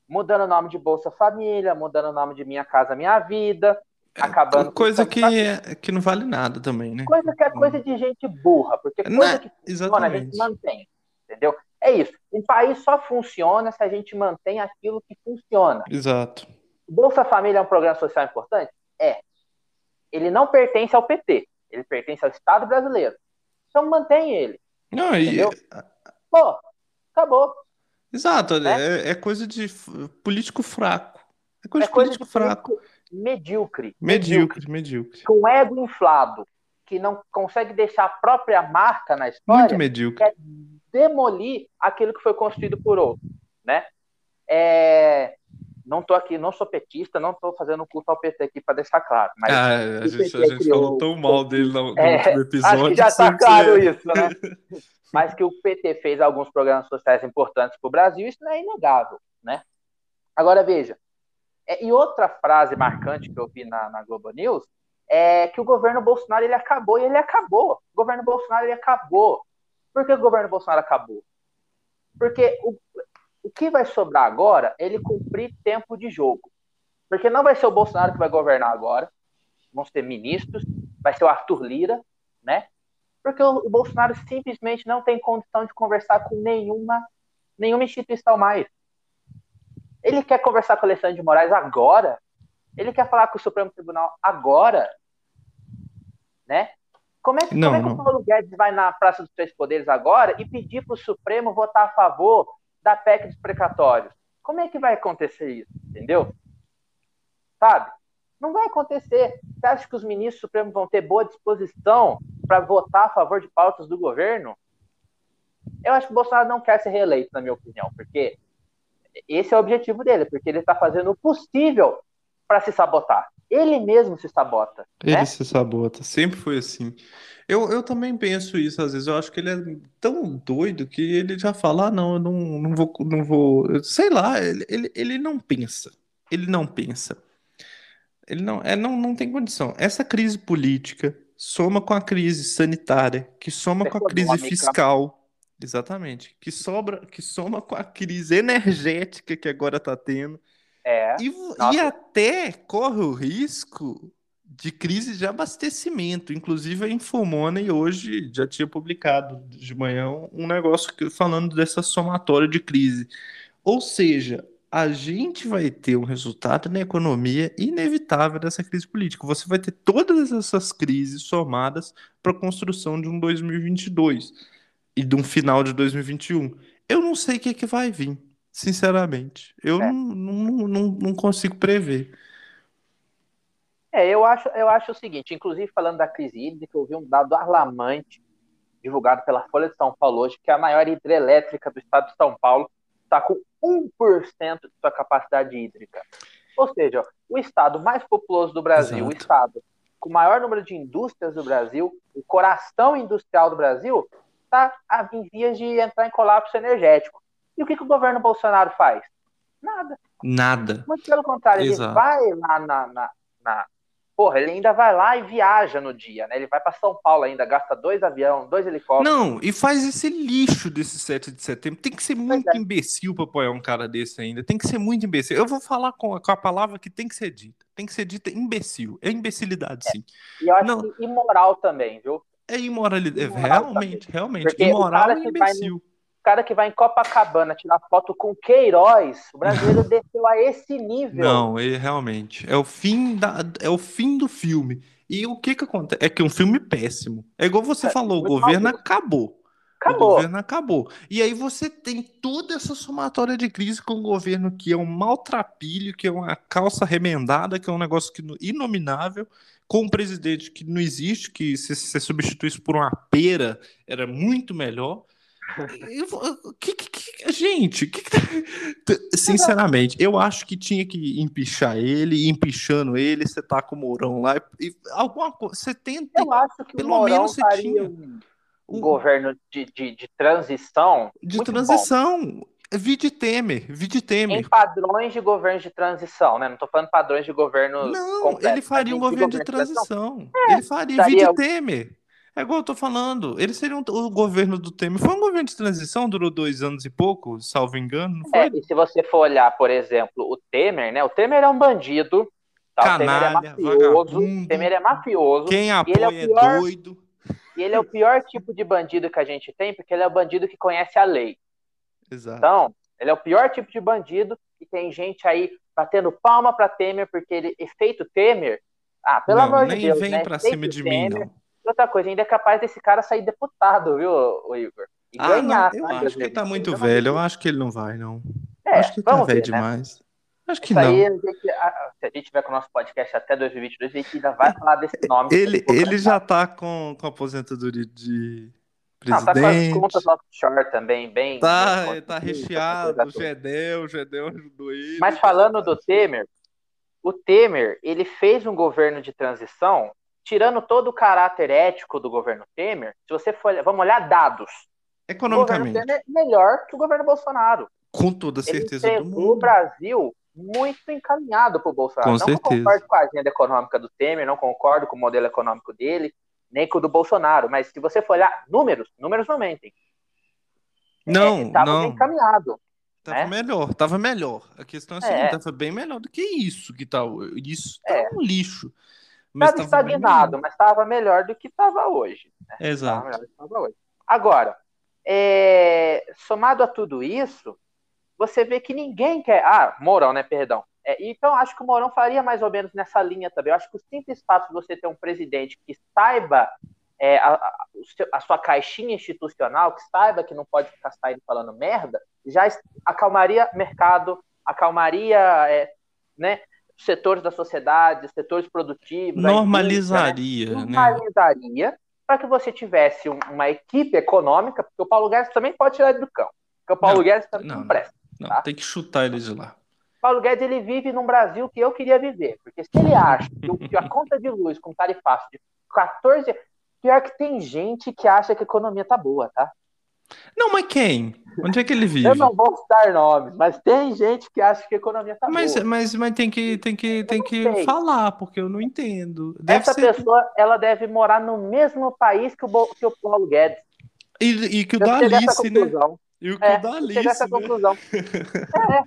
mudando o nome de Bolsa Família, mudando o nome de Minha Casa Minha Vida, acabando com Coisa que, é- que não vale nada também, né? Coisa que é coisa de gente burra, porque coisa Né? que funciona a gente mantém, entendeu? É isso. Um país só funciona se a gente mantém aquilo que funciona. Exato. Bolsa Família é um programa social importante? É. Ele não pertence ao PT, ele pertence ao Estado brasileiro. Então mantém ele. Não, e, Entendeu? Pô, acabou. exato, Né? é, é coisa de político fraco. É coisa É de coisa político de fraco. político- medíocre. Medíocre, medíocre. Com ego inflado, que não consegue deixar a própria marca na história. Muito medíocre. Quer demolir aquilo que foi construído por outro, né? É, não tô aqui, não sou petista, não tô fazendo culto ao PT aqui para deixar claro. Mas ah, a gente, a gente criou... falou tão mal dele no, no é, último episódio. Acho que já tá claro é. isso, né? mas que o PT fez alguns programas sociais importantes para o Brasil, isso não é inegável, né? Agora veja, é, e outra frase marcante que eu vi na, na Globo News é que o governo Bolsonaro ele acabou e ele acabou. O governo Bolsonaro ele acabou. Por que o governo Bolsonaro acabou? Porque o, o que vai sobrar agora é ele cumprir tempo de jogo. Porque não vai ser o Bolsonaro que vai governar agora, vão ser ministros, vai ser o Arthur Lira, né? Porque o, Bolsonaro simplesmente não tem condição de conversar com nenhuma, nenhuma instituição mais. Ele quer conversar com o Alexandre de Moraes agora. Ele quer falar com o Supremo Tribunal agora. Né? Como é que, não, como é que o Paulo Guedes vai na Praça dos Três Poderes agora e pedir para o Supremo votar a favor da PEC dos precatórios. Como é que vai acontecer isso? Entendeu? Sabe? Não vai acontecer. Você acha que os ministros supremos vão ter boa disposição para votar a favor de pautas do governo? Eu acho que o Bolsonaro não quer ser reeleito, na minha opinião, porque esse é o objetivo dele, porque ele está fazendo o possível para se sabotar. Ele mesmo se sabota. Ele né? se sabota, sempre foi assim. Eu, eu também penso isso às vezes. Eu acho que ele é tão doido que ele já fala: ah, não, eu não, não vou, não vou. Sei lá, ele, ele, ele não pensa. Ele não pensa. Ele não, é, não, não tem condição. Essa crise política soma com a crise sanitária, que soma com a crise fiscal. Exatamente. Que sobra, que soma com a crise energética que agora está tendo. É. E, e até corre o risco de crise de abastecimento. Inclusive a Infomoney hoje já tinha publicado de manhã um negócio falando dessa somatória de crise. Ou seja, a gente vai ter um resultado na economia inevitável dessa crise política. Você vai ter todas essas crises somadas para a construção de um 2022 e de um final de 2021. Eu não sei o que, é que vai vir, sinceramente. Eu é. não, não, não, não consigo prever. É, eu acho, eu acho o seguinte, inclusive falando da crise hídrica, eu vi um dado alarmante divulgado pela Folha de São Paulo hoje, que a maior hidrelétrica do estado de São Paulo está com 1% de sua capacidade hídrica. Ou seja, o estado mais populoso do Brasil, Exato. o estado com o maior número de indústrias do Brasil, o coração industrial do Brasil, está em vias de entrar em colapso energético. E o que, que o governo Bolsonaro faz? Nada. Nada. Muito pelo contrário, Exato. ele vai lá na, na, na porra, ele ainda vai lá e viaja no dia, né? Ele vai para São Paulo ainda, gasta dois aviões, dois helicópteros. Não, e faz esse lixo desse 7 de setembro. Tem que ser muito é. imbecil para apoiar um cara desse ainda. Tem que ser muito imbecil. Eu vou falar com, com, a palavra que tem que ser dita. Tem que ser dita imbecil. É imbecilidade, é. sim. E eu acho Não. que imoral também, viu? É imoralidade. Imoral realmente, também. realmente. Porque imoral e imbecil cara que vai em Copacabana tirar foto com Queiroz, o brasileiro desceu a esse nível. Não, ele realmente. É o fim da, é o fim do filme. E o que que acontece? É que é um filme péssimo. É igual você é, falou, o governo acabou. Acabou. O governo acabou. E aí você tem toda essa somatória de crise com o governo que é um maltrapilho, que é uma calça remendada, que é um negócio que, inominável, com um presidente que não existe, que se você substituísse por uma pera era muito melhor. Eu, que, que, que, gente, que, sinceramente, eu acho que tinha que empichar ele, e empichando ele, você tá com o Mourão lá, e, alguma coisa, você tenta. Eu acho que pelo o Mourão menos você tinha um, um governo de, de, de, transição. De transição. Bom. Vide Temer, vide Temer. Em padrões de governo de transição, né? Não tô falando padrões de governo. Não, completo, ele faria um governo de, de transição. transição. É, ele faria, vide Temer. É igual eu tô falando, eles seriam o governo do Temer. Foi um governo de transição, durou dois anos e pouco, salvo engano. É, e se você for olhar, por exemplo, o Temer, né? O Temer é um bandido. Tá? Canalha, o Temer é mafioso. O Temer é mafioso. Quem apoia é, é, pior, é doido. E ele é o pior tipo de bandido que a gente tem, porque ele é o bandido que conhece a lei. Exato. Então, ele é o pior tipo de bandido e tem gente aí batendo palma para Temer, porque ele, efeito Temer. Ah, pelo não, amor de Deus. Nem vem né? pra cima de Temer, mim, não outra coisa, ainda é capaz desse cara sair deputado, viu, o Igor? E ah, ganhar. Não, eu acho que ele tá muito velho, eu acho que ele não vai, não. É, acho que tá velho né? demais. Acho que Isso não. aí, a gente, a- se a gente tiver com o nosso podcast até 2022, a gente ainda vai falar desse nome. Ele, ele já tá com, com aposentadoria de Não, tá com as presidente. contas offshore também, bem. Tá, bem tá constituídas, recheado, o. Gedel, o Gedel ajudou ele. Mas falando do Temer, o Temer, ele fez um governo de transição, tirando todo o caráter ético do governo Temer, se você for, vamos olhar dados. O governo Economicamente, Temer é melhor que o governo Bolsonaro. com toda Ele certeza do entregou o mundo. Brasil muito encaminhado para o Bolsonaro. Com não certeza. concordo com a agenda econômica do Temer, não concordo com o modelo econômico dele, nem com o do Bolsonaro. Mas se você for olhar números, números não mentem. Não, Estava bem não. encaminhado. Tava né? melhor, tava melhor. A questão é a É. seguinte, tava bem melhor do que isso que tá. Isso tá É. um lixo. Mas Estava tava estagnado, mas estava melhor do que estava hoje. Estava Exato. estava hoje. Agora, é, somado a tudo isso, você vê que ninguém quer. Ah, Mourão, né? Perdão. É, então, acho que o Mourão faria mais ou menos nessa linha também. Eu acho que o simples fato de você ter um presidente que saiba é, a, a- a sua caixinha institucional, que saiba que não pode ficar saindo falando merda, já acalmaria mercado, acalmaria é, né, setores da sociedade, setores produtivos. a indústria, né? Normalizaria, né? normalizaria para que você tivesse um- uma equipe econômica, porque o Paulo Guedes também pode tirar ele do campo. Porque o Paulo Não, Guedes também não, não, presta. Não, tá? tem que chutar ele de lá. Paulo Guedes ele vive num Brasil que eu queria viver. Porque se ele acha que a conta de luz com tarifaço de 14. Pior que tem gente que acha que a economia tá boa, tá? Não, mas quem? Onde é que ele vive? Eu não vou citar nomes, mas tem gente que acha que a economia tá Mas, boa. mas, mas tem que, tem que, tem que falar, porque eu não entendo. Deve Essa ser. pessoa, ela deve morar no mesmo país que o, que o Paulo Guedes. E, e que o Eu da cheguei a essa Alice, né? E o que É, o da chegar a Alice, essa né? conclusão. É.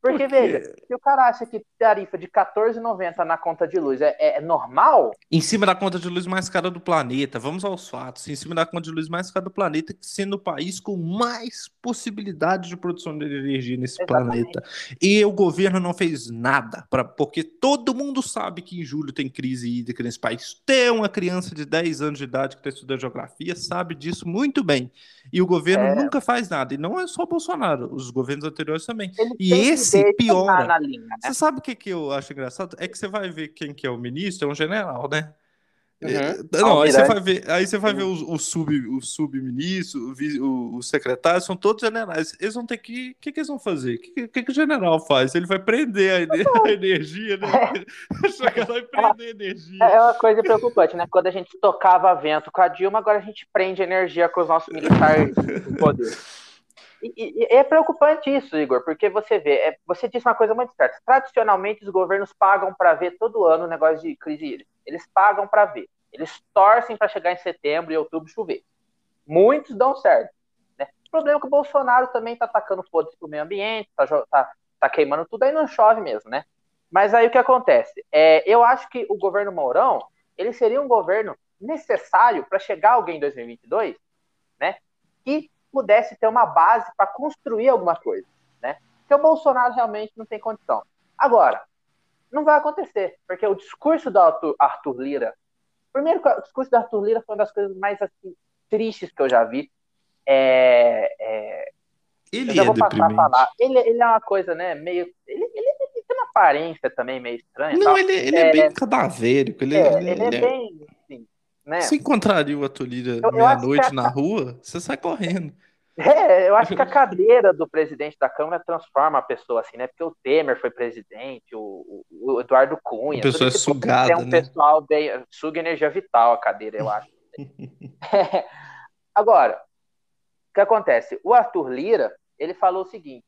Porque, Porque- veja, se o cara acha que tarifa de R$14,90 na conta de luz é, é normal, Em cima da conta de luz mais cara do planeta, vamos aos fatos. Em cima da conta de luz mais cara do planeta, sendo o país com mais possibilidade de produção de energia nesse Exatamente. planeta. E o governo não fez nada, pra, porque todo mundo sabe que em julho tem crise hídrica nesse país. Tem uma criança de 10 anos de idade que está estudando geografia, sabe disso muito bem. E o governo É. nunca faz nada. E não é só Bolsonaro, os governos anteriores também. ele E esse piora. Linha, né? Você sabe o que, que eu acho engraçado? É que você vai ver quem que é o ministro, é um general, né? Uhum. É, Não, aí você vai ver, aí você vai ver os, os sub, os subministros, o vi- o- os secretários, são todos generais. Eles vão ter que. O que, que eles vão fazer? O que, que, que o general faz? Ele vai prender a, a energia, né? Chegar lá e prender a energia. É uma coisa preocupante, né? Quando a gente tocava vento com a Dilma, agora a gente prende energia com os nossos militares no poder. E, e- e é preocupante isso, Igor, porque você vê, é, você disse uma coisa muito certa. Tradicionalmente, os governos pagam para ver todo ano o negócio de crise hídrica. Eles pagam para ver. Eles torcem para chegar em setembro e outubro chover. Muitos dão certo. Né? O problema é que o Bolsonaro também está atacando foda-se pro meio ambiente, tá, jo- tá- tá queimando tudo, aí não chove mesmo, né? Mas aí o que acontece? É, eu acho que o governo Mourão, ele seria um governo necessário para chegar alguém em 2022, né? Que pudesse ter uma base para construir alguma coisa, né? Porque o Bolsonaro realmente não tem condição. Agora, não vai acontecer, porque o discurso do Arthur, Arthur Lira, primeiro, o discurso do Arthur Lira foi uma das coisas mais assim, tristes que eu já vi. É, é, eu Ele já é vou passar a falar. Ele, ele é uma coisa, né? Meio. Ele, ele, ele tem uma aparência também meio estranha. Não, ele, ele é, É, bem cadavérico. Ele, É, ele- é ele é- bem. Assim, né? Você encontraria o Eu- eu acho meia-noite na rua, você sai correndo. É, eu acho que a cadeira do presidente da Câmara transforma a pessoa assim, né? Porque o Temer foi presidente, o, o- Eduardo Cunha. A pessoa tudo é sugada, Tem um né? pessoal bem. Suga energia vital a cadeira, eu acho. Agora, o que acontece? O Arthur Lira, ele falou o seguinte: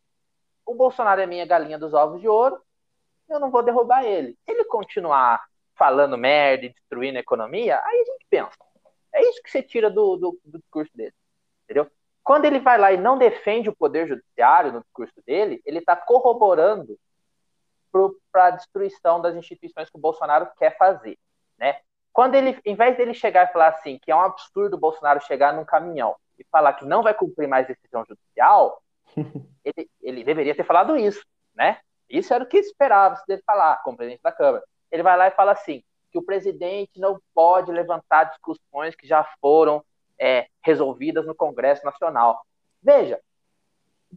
o Bolsonaro é minha galinha dos ovos de ouro, eu não vou derrubar ele. Se ele continuar falando merda e destruindo a economia, aí a gente pensa. É isso que você tira do, do, do discurso dele. Entendeu? Quando ele vai lá e não defende o poder judiciário no discurso dele, ele está corroborando para a destruição das instituições que o Bolsonaro quer fazer. Né? Quando ele, em vez dele chegar e falar assim, que é um absurdo o Bolsonaro chegar num caminhão e falar que não vai cumprir mais decisão judicial, ele, ele deveria ter falado isso, né? Isso era o que esperava-se dele falar como presidente da Câmara. Ele vai lá e fala assim, que o presidente não pode levantar discussões que já foram é, resolvidas no Congresso Nacional. Veja,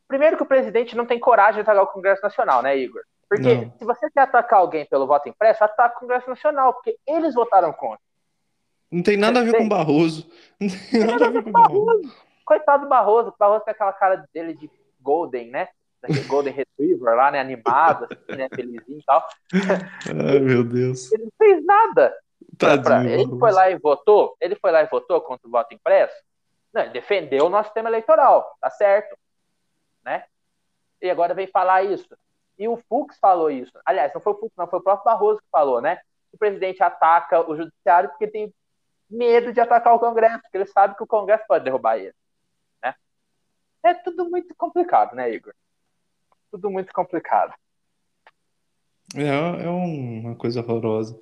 Primeiro que o presidente não tem coragem de atacar o Congresso Nacional, né, Igor? Porque não. se você quer atacar alguém pelo voto impresso, ataca o Congresso Nacional, porque eles votaram contra. Não tem nada a ver com Barroso. Não tem nada a ver com Barroso. Coitado do Barroso, o Barroso tem aquela cara dele de Golden, né? Daquele Golden Retriever lá, né? Animado, assim, né? Felizinho e tal. Ai, meu Deus. Ele não fez nada. Tadinho, pra... Ele foi lá e votou? Ele foi lá e votou contra o voto impresso? Não, ele defendeu o nosso sistema eleitoral, tá certo. Né? E agora vem falar isso. E o Fux falou isso. Aliás, não foi o Fux, não, foi o próprio Barroso que falou, né? O presidente ataca o judiciário porque tem medo de atacar o Congresso, porque ele sabe que o Congresso pode derrubar ele. Né? É tudo muito complicado, né, Igor? Tudo muito complicado. É, é uma coisa horrorosa.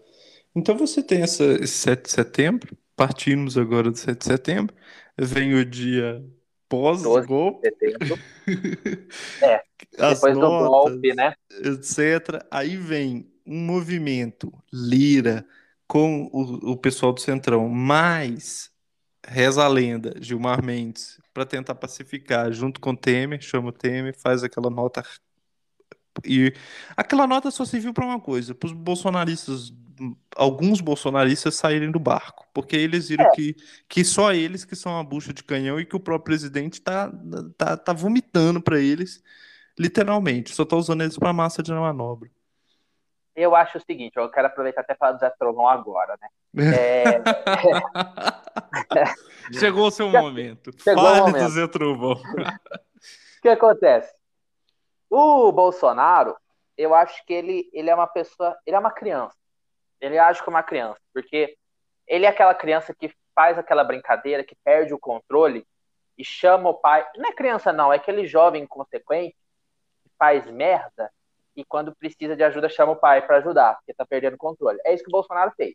Então você tem essa, esse 7 de setembro, partimos agora do 7 de setembro, vem o dia pós-golpe. é, depois do golpe, né? Etc. Aí vem um movimento Lira, com o, o pessoal do Centrão, mais reza a lenda, Gilmar Mendes, para tentar pacificar, junto com o Temer, chama o Temer, faz aquela nota. E aquela nota só serviu para uma coisa, para os bolsonaristas, alguns bolsonaristas saírem do barco, porque eles viram é. que, que só eles que são a bucha de canhão e que o próprio presidente tá, tá, tá vomitando para eles, literalmente, só tá usando eles para massa de manobra eu acho o seguinte, eu quero aproveitar até falar do Zé Trovão agora, né? É... Chegou o seu momento. Chegou Fale o momento. do Zé Trovão. O que acontece? O Bolsonaro, eu acho que ele, ele é uma pessoa, ele é uma criança. Ele age como uma criança, porque ele é aquela criança que faz aquela brincadeira, que perde o controle e chama o pai. Não é criança, não, é aquele jovem inconsequente que faz merda e quando precisa de ajuda chama o pai para ajudar, porque está perdendo o controle. É isso que o Bolsonaro fez.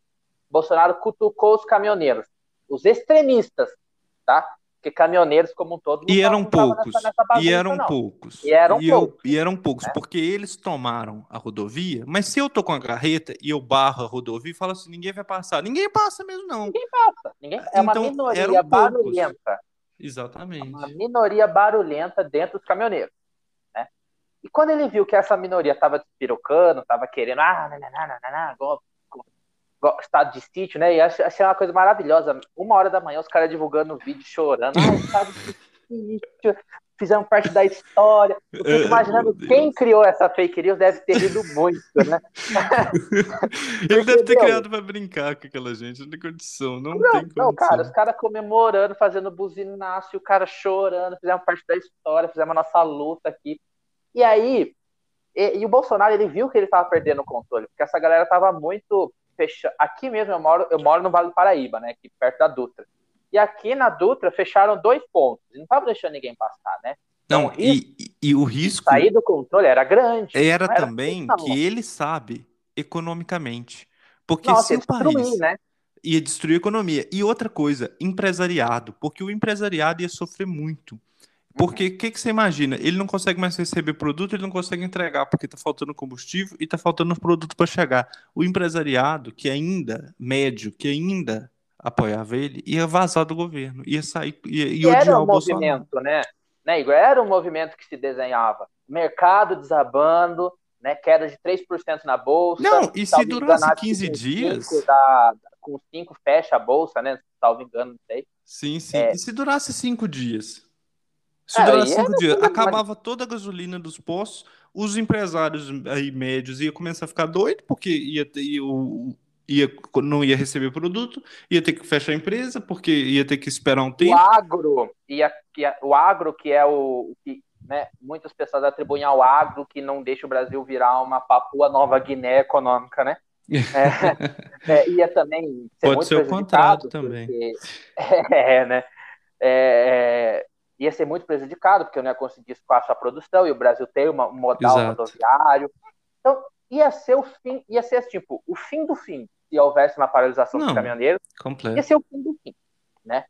O Bolsonaro cutucou os caminhoneiros, os extremistas, tá? Porque caminhoneiros como um todo e eram poucos nessa, nessa bagunça, e eram não. poucos. E eram e poucos eu, e eram poucos né? porque eles tomaram a rodovia mas se eu tô com a carreta e eu barro a rodovia e falo assim ninguém vai passar. Ninguém passa mesmo não. Ninguém passa. Ninguém é uma então, minoria barulhenta. Exatamente uma minoria barulhenta dentro dos caminhoneiros e quando ele viu que essa minoria estava despirocando, estava querendo, ah, nananana, go, go, estado de sítio, né? E achei uma coisa maravilhosa. Uma hora da manhã, os caras divulgando o vídeo, chorando, ah, estado de sítio, fizemos parte da história. Eu fico é, imaginando quem criou essa fake news deve ter rido muito, né? Ele deve ter criado para brincar com aquela gente, não tem condição, não, não tem condição. Não, cara, os caras comemorando, fazendo buzinaço, e o cara chorando, fizemos parte da história, fizemos a nossa luta aqui. E aí, e, e o Bolsonaro, ele viu que ele estava perdendo o controle, porque essa galera estava muito fechada. Aqui mesmo eu moro, eu moro no Vale do Paraíba, né, aqui perto da Dutra. E aqui na Dutra fecharam dois pontos, não estava deixando ninguém passar, né? Não, então, e, e, o risco. Sair do controle era grande. Era, era também assim, que ele sabe economicamente. Porque Nossa, se o país né? ia destruir a economia. E outra coisa, empresariado. Porque o empresariado ia sofrer muito. Porque o que, que você imagina? Ele não consegue mais receber produto, ele não consegue entregar, porque está faltando combustível e está faltando produto para chegar. O empresariado, que ainda, médio, que ainda apoiava ele, ia vazar do governo, ia sair, ia, ia odiar era um o movimento, né? né, Igor? Era um movimento que se desenhava. Mercado desabando, né? Queda de 3% na bolsa. Não, e se durasse 15 dias. Da, com 5 fecha a bolsa, né? Salvo engano, não sei. Sim, sim. É... E se durasse 5 dias? Se cinco é dias, acabava toda a gasolina dos postos, os empresários aí médios iam começar a ficar doido, porque ia, ia, ia, não ia receber produto, ia ter que fechar a empresa, porque ia ter que esperar um tempo. O agro, ia, ia, o agro que é o que né, muitas pessoas atribuem ao agro que não deixa o Brasil virar uma Papua Nova Guiné econômica, né? É, é, ia também ser Pode ser o contrário também. Porque, é, né? É, ia ser muito prejudicado, porque eu não ia conseguir espaço a produção, e o Brasil tem uma, um modal Exato. rodoviário. Então, ia ser o fim, ia ser tipo, o fim do fim, se houvesse uma paralisação não, dos caminhoneiros. Completo. Ia ser o fim do fim, né?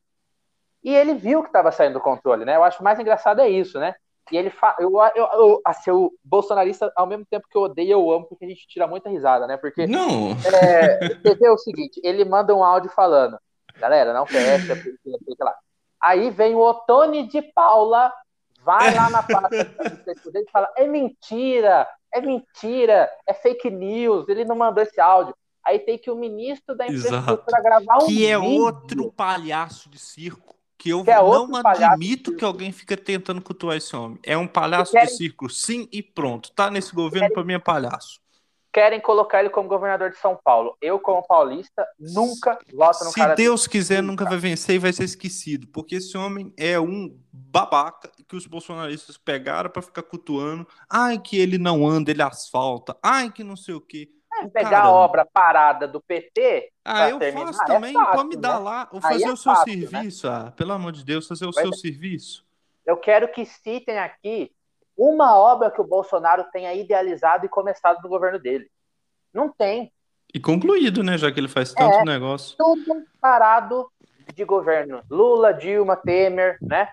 E ele viu que estava saindo do controle, né? Eu acho mais engraçado é isso, né? E ele fala, eu, eu, eu assim, o bolsonarista, ao mesmo tempo que eu odeio, eu amo, porque a gente tira muita risada, né? Porque não. É, você vê o seguinte, ele manda um áudio falando, galera, não fecha, porque, sei lá. Aí vem o Otone de Paula, vai lá na pasta dele e fala: é mentira, é mentira, é fake news, ele não mandou esse áudio. Aí tem que o ministro da infraestrutura gravar um Que é vídeo. outro palhaço de circo. Que eu que é não admito que alguém fica tentando cultuar esse homem. É um palhaço querem... de circo, sim e pronto. Tá nesse governo, querem... para mim é palhaço querem colocar ele como governador de São Paulo. Eu, como paulista, nunca voto no Se cara. Se Deus quiser, nunca vai vencer e vai ser esquecido, porque esse homem é um babaca que os bolsonaristas pegaram para ficar cultuando. Ai, que ele não anda, ele asfalta. Ai, que não sei o quê. É, pegar Caramba. a obra parada do PT. Ah, eu terminar, faço é também, é fácil, pode me dar né? lá, ou fazer é o seu fácil, né? serviço. Né? Ah, pelo amor de Deus, fazer o seu serviço. Eu quero que citem aqui uma obra que o Bolsonaro tenha idealizado e começado no governo dele. Não tem. E concluído, né? Já que ele faz tanto é, negócio. Tudo parado de governo. Lula, Dilma, Temer, né?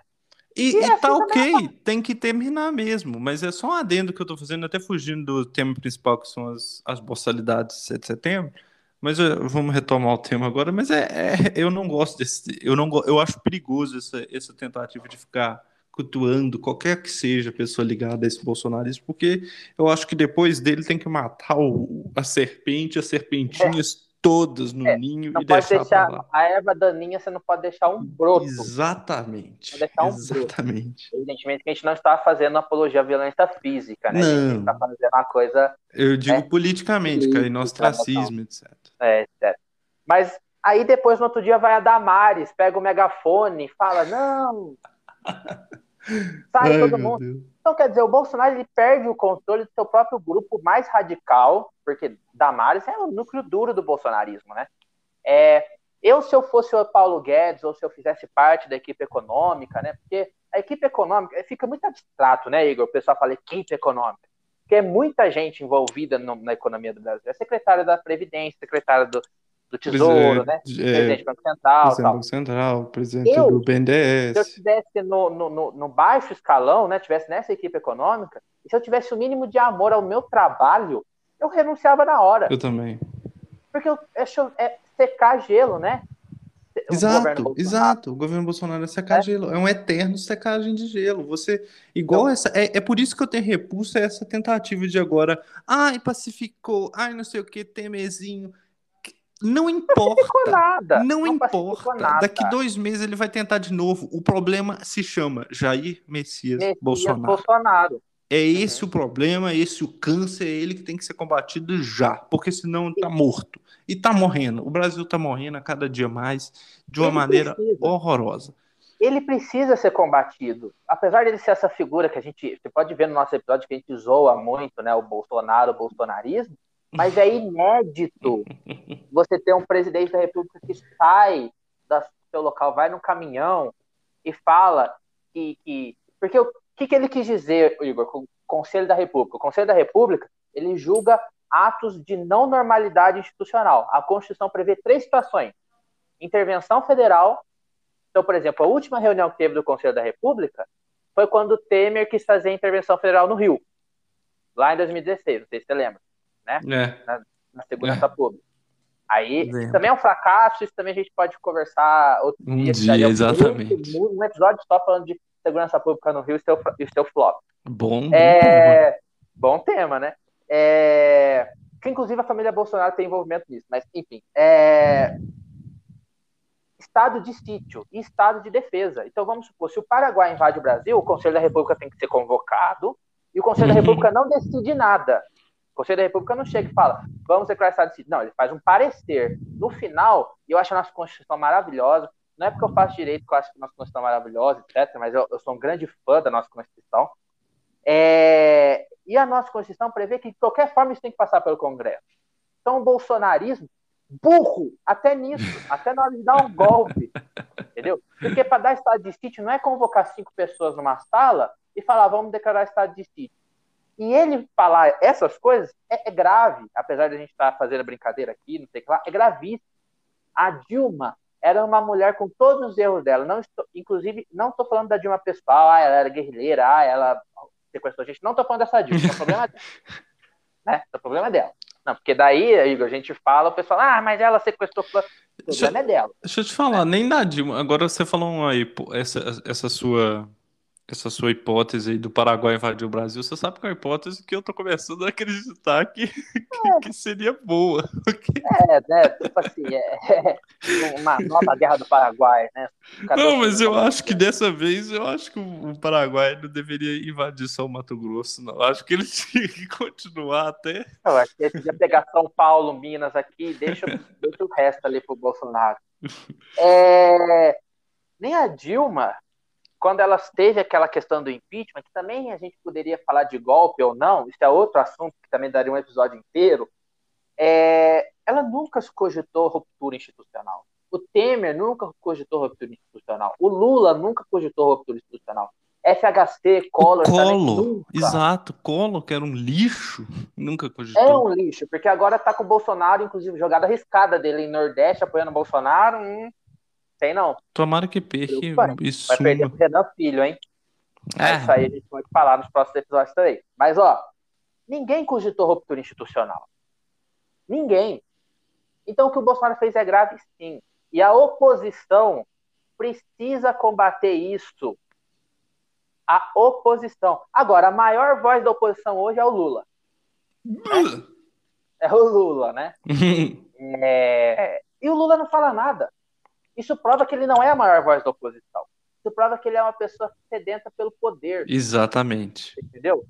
E, e, e assim tá ok, tem que terminar mesmo, mas é só um adendo que eu tô fazendo, até fugindo do tema principal, que são as, as boçalidades de 7 de setembro. Mas eu, vamos retomar o tema agora. Mas é, é, eu não gosto desse. Eu, não, eu acho perigoso essa, essa tentativa de ficar cultuando qualquer que seja a pessoa ligada a esse bolsonarismo, porque eu acho que depois dele tem que matar o, a serpente, as serpentinhas é. todas no é. ninho não e deixar, deixar lá. A erva daninha você não pode deixar um broto. Exatamente. Deixar um Exatamente. Broto. Evidentemente que a gente não está fazendo apologia à violência física, né? Não. A gente está fazendo uma coisa. Eu digo né? politicamente, cara, em ostracismo, etc. É, etc. Mas aí depois no outro dia vai a Damares, pega o megafone e fala: não. Sai Ai, todo mundo. Então, quer dizer, o Bolsonaro ele perde o controle do seu próprio grupo mais radical, porque Damares é o núcleo duro do bolsonarismo, né? É, eu, se eu fosse o Paulo Guedes, ou se eu fizesse parte da equipe econômica, né? Porque a equipe econômica fica muito abstrato, né, Igor? O pessoal fala equipe econômica. Porque é muita gente envolvida no, na economia do Brasil. É secretário da Previdência, secretário do, do Tesouro, né? É, presidente do Banco Central. Presidente do Banco Central, presidente eu, do BNDES. Se eu estivesse no, no, no, baixo escalão, né? Tivesse nessa equipe econômica, e se eu tivesse o mínimo de amor ao meu trabalho, eu renunciava na hora. Eu também. Porque eu, é, é secar gelo, né? exato, exato. O governo Bolsonaro é secar é. gelo. É um eterno secagem de gelo. Você, igual então, essa. É, é por isso que eu tenho repulso a essa tentativa de agora. Ai, pacificou. Ai, não sei o que, temezinho. Não importa. Nada. Não, não importa. Nada. Daqui dois meses ele vai tentar de novo. O problema se chama Jair Messias, Messias Bolsonaro. Bolsonaro. É esse uhum. o problema, esse o câncer, é ele que tem que ser combatido já, porque senão está morto. E está morrendo. O Brasil está morrendo a cada dia mais, de uma ele maneira precisa. horrorosa. Ele precisa ser combatido. Apesar de ser essa figura que a gente. Você pode ver no nosso episódio que a gente zoa muito, né? O Bolsonaro, o bolsonarismo mas é inédito você ter um presidente da República que sai do seu local, vai no caminhão e fala que. que porque o que, que ele quis dizer, Igor, com o Conselho da República? O Conselho da República ele julga atos de não normalidade institucional. A Constituição prevê três situações: intervenção federal. Então, por exemplo, a última reunião que teve do Conselho da República foi quando Temer quis fazer intervenção federal no Rio, lá em 2016, não sei se você lembra né? É. Na, na, segurança é. pública. Aí também é um fracasso, isso também a gente pode conversar outro um dia. dia exatamente. Um, um, episódio só falando de segurança pública no Rio e seu, e seu flop. Bom, é, bom tema, né? É, que inclusive a família Bolsonaro tem envolvimento nisso, mas enfim. É, estado de sítio e estado de defesa. Então vamos supor, se o Paraguai invade o Brasil, o Conselho da República tem que ser convocado e o Conselho da República não decide nada. O Conselho da República não chega e fala, vamos declarar estado de sítio. Não, ele faz um parecer. No final, eu acho a nossa Constituição maravilhosa. Não é porque eu faço direito que eu acho que a nossa Constituição é maravilhosa, etc., mas eu, eu sou um grande fã da nossa Constituição. É... E a nossa Constituição prevê que, de qualquer forma, isso tem que passar pelo Congresso. Então, o bolsonarismo, burro, até nisso, até na hora de dar um golpe, entendeu? Porque para dar estado de sítio não é convocar cinco pessoas numa sala e falar, vamos declarar estado de sítio. E ele falar essas coisas é, é grave, apesar de a gente estar tá fazendo brincadeira aqui, não sei o que lá, é gravíssimo. A Dilma era uma mulher com todos os erros dela. Não estou, inclusive, não estou falando da Dilma pessoal, ah, ela era guerrilheira, ah, ela sequestrou gente. Não estou falando dessa Dilma, o problema é dela. Né? O problema é dela. Não, porque daí, Igor, a gente fala, o pessoal, ah, mas ela sequestrou. O problema é dela. Deixa eu te falar, nem da Dilma. Agora você falou aí, essa, essa sua essa sua hipótese aí do Paraguai invadir o Brasil, você sabe que é uma hipótese que eu tô começando a acreditar que, que, que seria boa. É, né? Tipo assim, é, é uma nova guerra do Paraguai, né? Cadê não, mas eu acho que dessa vez, eu acho que o Paraguai não deveria invadir só o Mato Grosso, não. Eu acho que ele tinha que continuar até. Eu acho que ele podia pegar São Paulo, Minas aqui e deixa, deixa o resto ali pro Bolsonaro. É, nem a Dilma quando ela teve aquela questão do impeachment, que também a gente poderia falar de golpe ou não, isso é outro assunto que também daria um episódio inteiro, é, ela nunca cogitou ruptura institucional. O Temer nunca cogitou ruptura institucional. O Lula nunca cogitou ruptura institucional. FHC, Collor, o Collor, exato, Collor, que era um lixo, nunca cogitou. É um lixo, porque agora tá com o Bolsonaro, inclusive jogada arriscada dele em Nordeste, apoiando o Bolsonaro, hum, tem não. Tomara que perca isso. Vai perder pro Renan Filho, hein? É. Isso aí a gente pode falar nos próximos episódios também. Mas, ó, ninguém cogitou ruptura institucional. Ninguém. Então, o que o Bolsonaro fez é grave, sim. E a oposição precisa combater isso. A oposição. Agora, a maior voz da oposição hoje é o Lula. Né? É o Lula, né? é... E o Lula não fala nada. Isso prova que ele não é a maior voz da oposição. Isso prova que ele é uma pessoa sedenta pelo poder. Exatamente. Entendeu?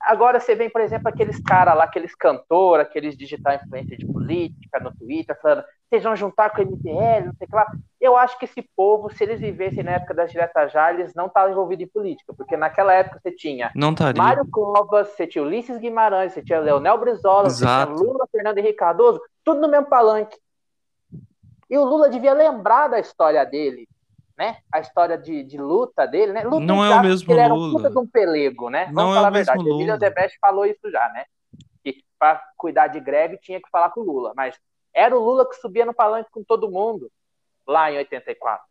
Agora você vem, por exemplo, aqueles caras lá, aqueles cantores, aqueles digital influencers de política no Twitter, falando, vocês vão juntar com o MPL, não sei o que lá. Eu acho que esse povo, se eles vivessem na época das diretas já, eles não estavam envolvidos em política, porque naquela época você tinha não Mário Covas, você tinha Ulisses Guimarães, você tinha Leonel Brizola, Exato. você tinha Lula, Fernando Henrique Cardoso, tudo no mesmo palanque. E o Lula devia lembrar da história dele, né? A história de, de luta dele, né? Luta não é o mesmo ele Lula. era um puta de um pelego, né? Vamos não falar é a verdade. Lula. Emílio Debest falou isso já, né? Que para cuidar de greve tinha que falar com o Lula, mas era o Lula que subia no palanque com todo mundo lá em 84.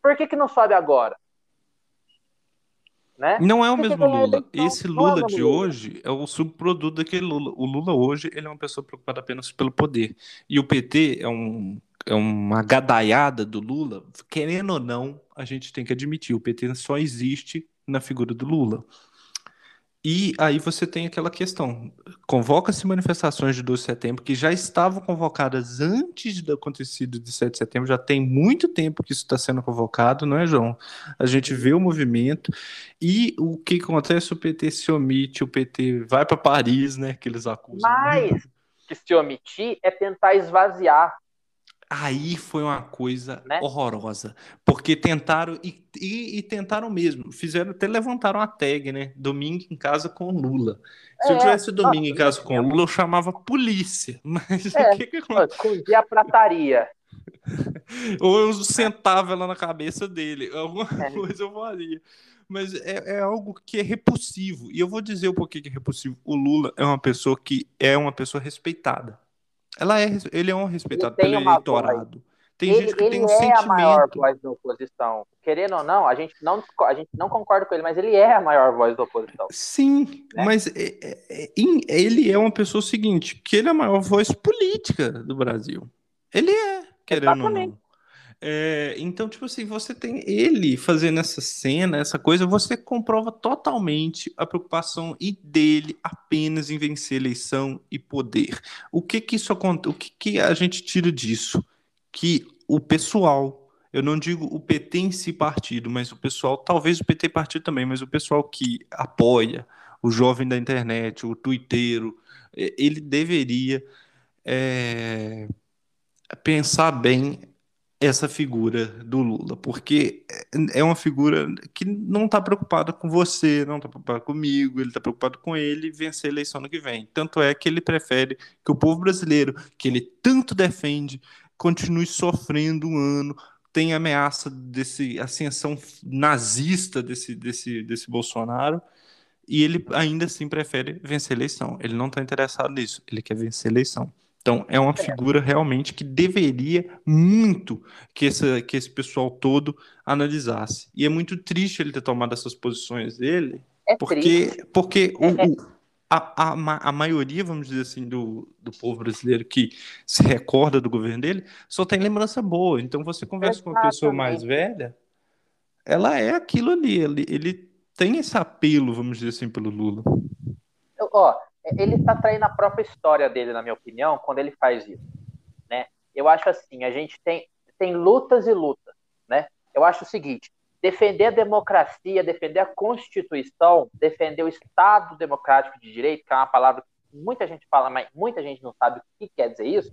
Por que que não sobe agora? Né? Não é o mesmo Lula. Esse Lula é de hoje é o subproduto daquele Lula. O Lula hoje ele é uma pessoa preocupada apenas pelo poder. E o PT é um é uma gadaiada do Lula, querendo ou não, a gente tem que admitir, o PT só existe na figura do Lula. E aí você tem aquela questão, convoca-se manifestações de 12 de setembro que já estavam convocadas antes do acontecido de 7 de setembro, já tem muito tempo que isso está sendo convocado, não é, João? A gente vê o movimento e o que acontece, o PT se omite, o PT vai para Paris, né, que eles acusam. Mas que se omitir é tentar esvaziar Aí foi uma coisa né? horrorosa. Porque tentaram, e, e, e, tentaram mesmo, fizeram, até levantaram a tag, né? Domingo em casa com Lula. Se é, eu tivesse domingo em casa com Lula, eu chamava polícia. Mas é, o que que aconteceu? a prataria. Ou eu sentava ela na cabeça dele. Alguma é. coisa eu faria. Mas é, é, algo que é repulsivo. E eu vou dizer o porquê que é repulsivo. O Lula é uma pessoa que é uma pessoa respeitada. Ela é, ele é um respeitado pelo eleitorado. Tem ele, gente que tem um é sentimento. a maior voz da oposição. Querendo ou não, a gente não, a gente não concorda com ele, mas ele é a maior voz da oposição. Sim, né? mas é, é, é ele é uma pessoa seguinte, que ele é a maior voz política do Brasil. Ele é, querendo Exatamente. ou não. É, então, tipo assim, você tem ele fazendo essa cena, essa coisa, você comprova totalmente a preocupação e dele apenas em vencer eleição e poder. O que que isso? O que que a gente tira disso? Que o pessoal, eu não digo o PT em si partido, mas o pessoal, talvez o PT partido também, mas o pessoal que apoia o jovem da internet, o twitteiro, ele deveria é, pensar bem essa figura do Lula, porque é uma figura que não está preocupada com você, não está preocupada comigo, ele está preocupado com ele vencer a eleição no que vem. Tanto é que ele prefere que o povo brasileiro, que ele tanto defende, continue sofrendo um ano, tem ameaça desse ascensão nazista desse, desse, desse Bolsonaro, e ele ainda assim prefere vencer a eleição. Ele não está interessado nisso, ele quer vencer a eleição. Então, é uma figura realmente que deveria muito que, esse que esse pessoal todo analisasse. E é muito triste ele ter tomado essas posições dele, é porque, porque o, é. o, a, a, a maioria, vamos dizer assim, do, do povo brasileiro que se recorda do governo dele só tem lembrança boa. Então, você conversa Exatamente. com uma pessoa mais velha, ela é aquilo ali. Ele, ele tem esse apelo, vamos dizer assim, pelo Lula. Ó, ele está traindo a própria história dele, na minha opinião, quando ele faz isso. Né? Eu acho assim, a gente tem, tem lutas e lutas. Né? Eu acho o seguinte: defender a democracia, defender a Constituição, defender o Estado democrático de direito, que é uma palavra que muita gente fala, mas muita gente não sabe o que quer dizer isso,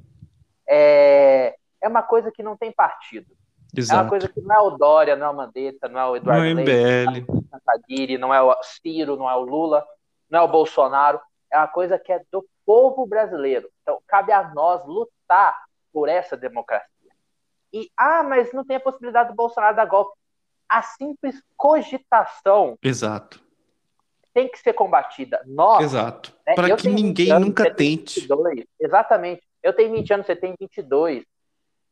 é, é uma coisa que não tem partido. Exato. É uma coisa que não é o Dória, não é o Mandetta, não é o Eduardo não é Leite, não é o Santagiri, não é o Ciro, não é o Lula, não é o Bolsonaro. É uma coisa que é do povo brasileiro. Então, cabe a nós lutar por essa democracia. E, ah, mas não tem a possibilidade do Bolsonaro dar golpe. A simples cogitação. Exato. Tem que ser combatida. Nós. Exato. Né, Para que ninguém anos, nunca tente. 22, exatamente. Eu tenho 20 anos, você tem 22.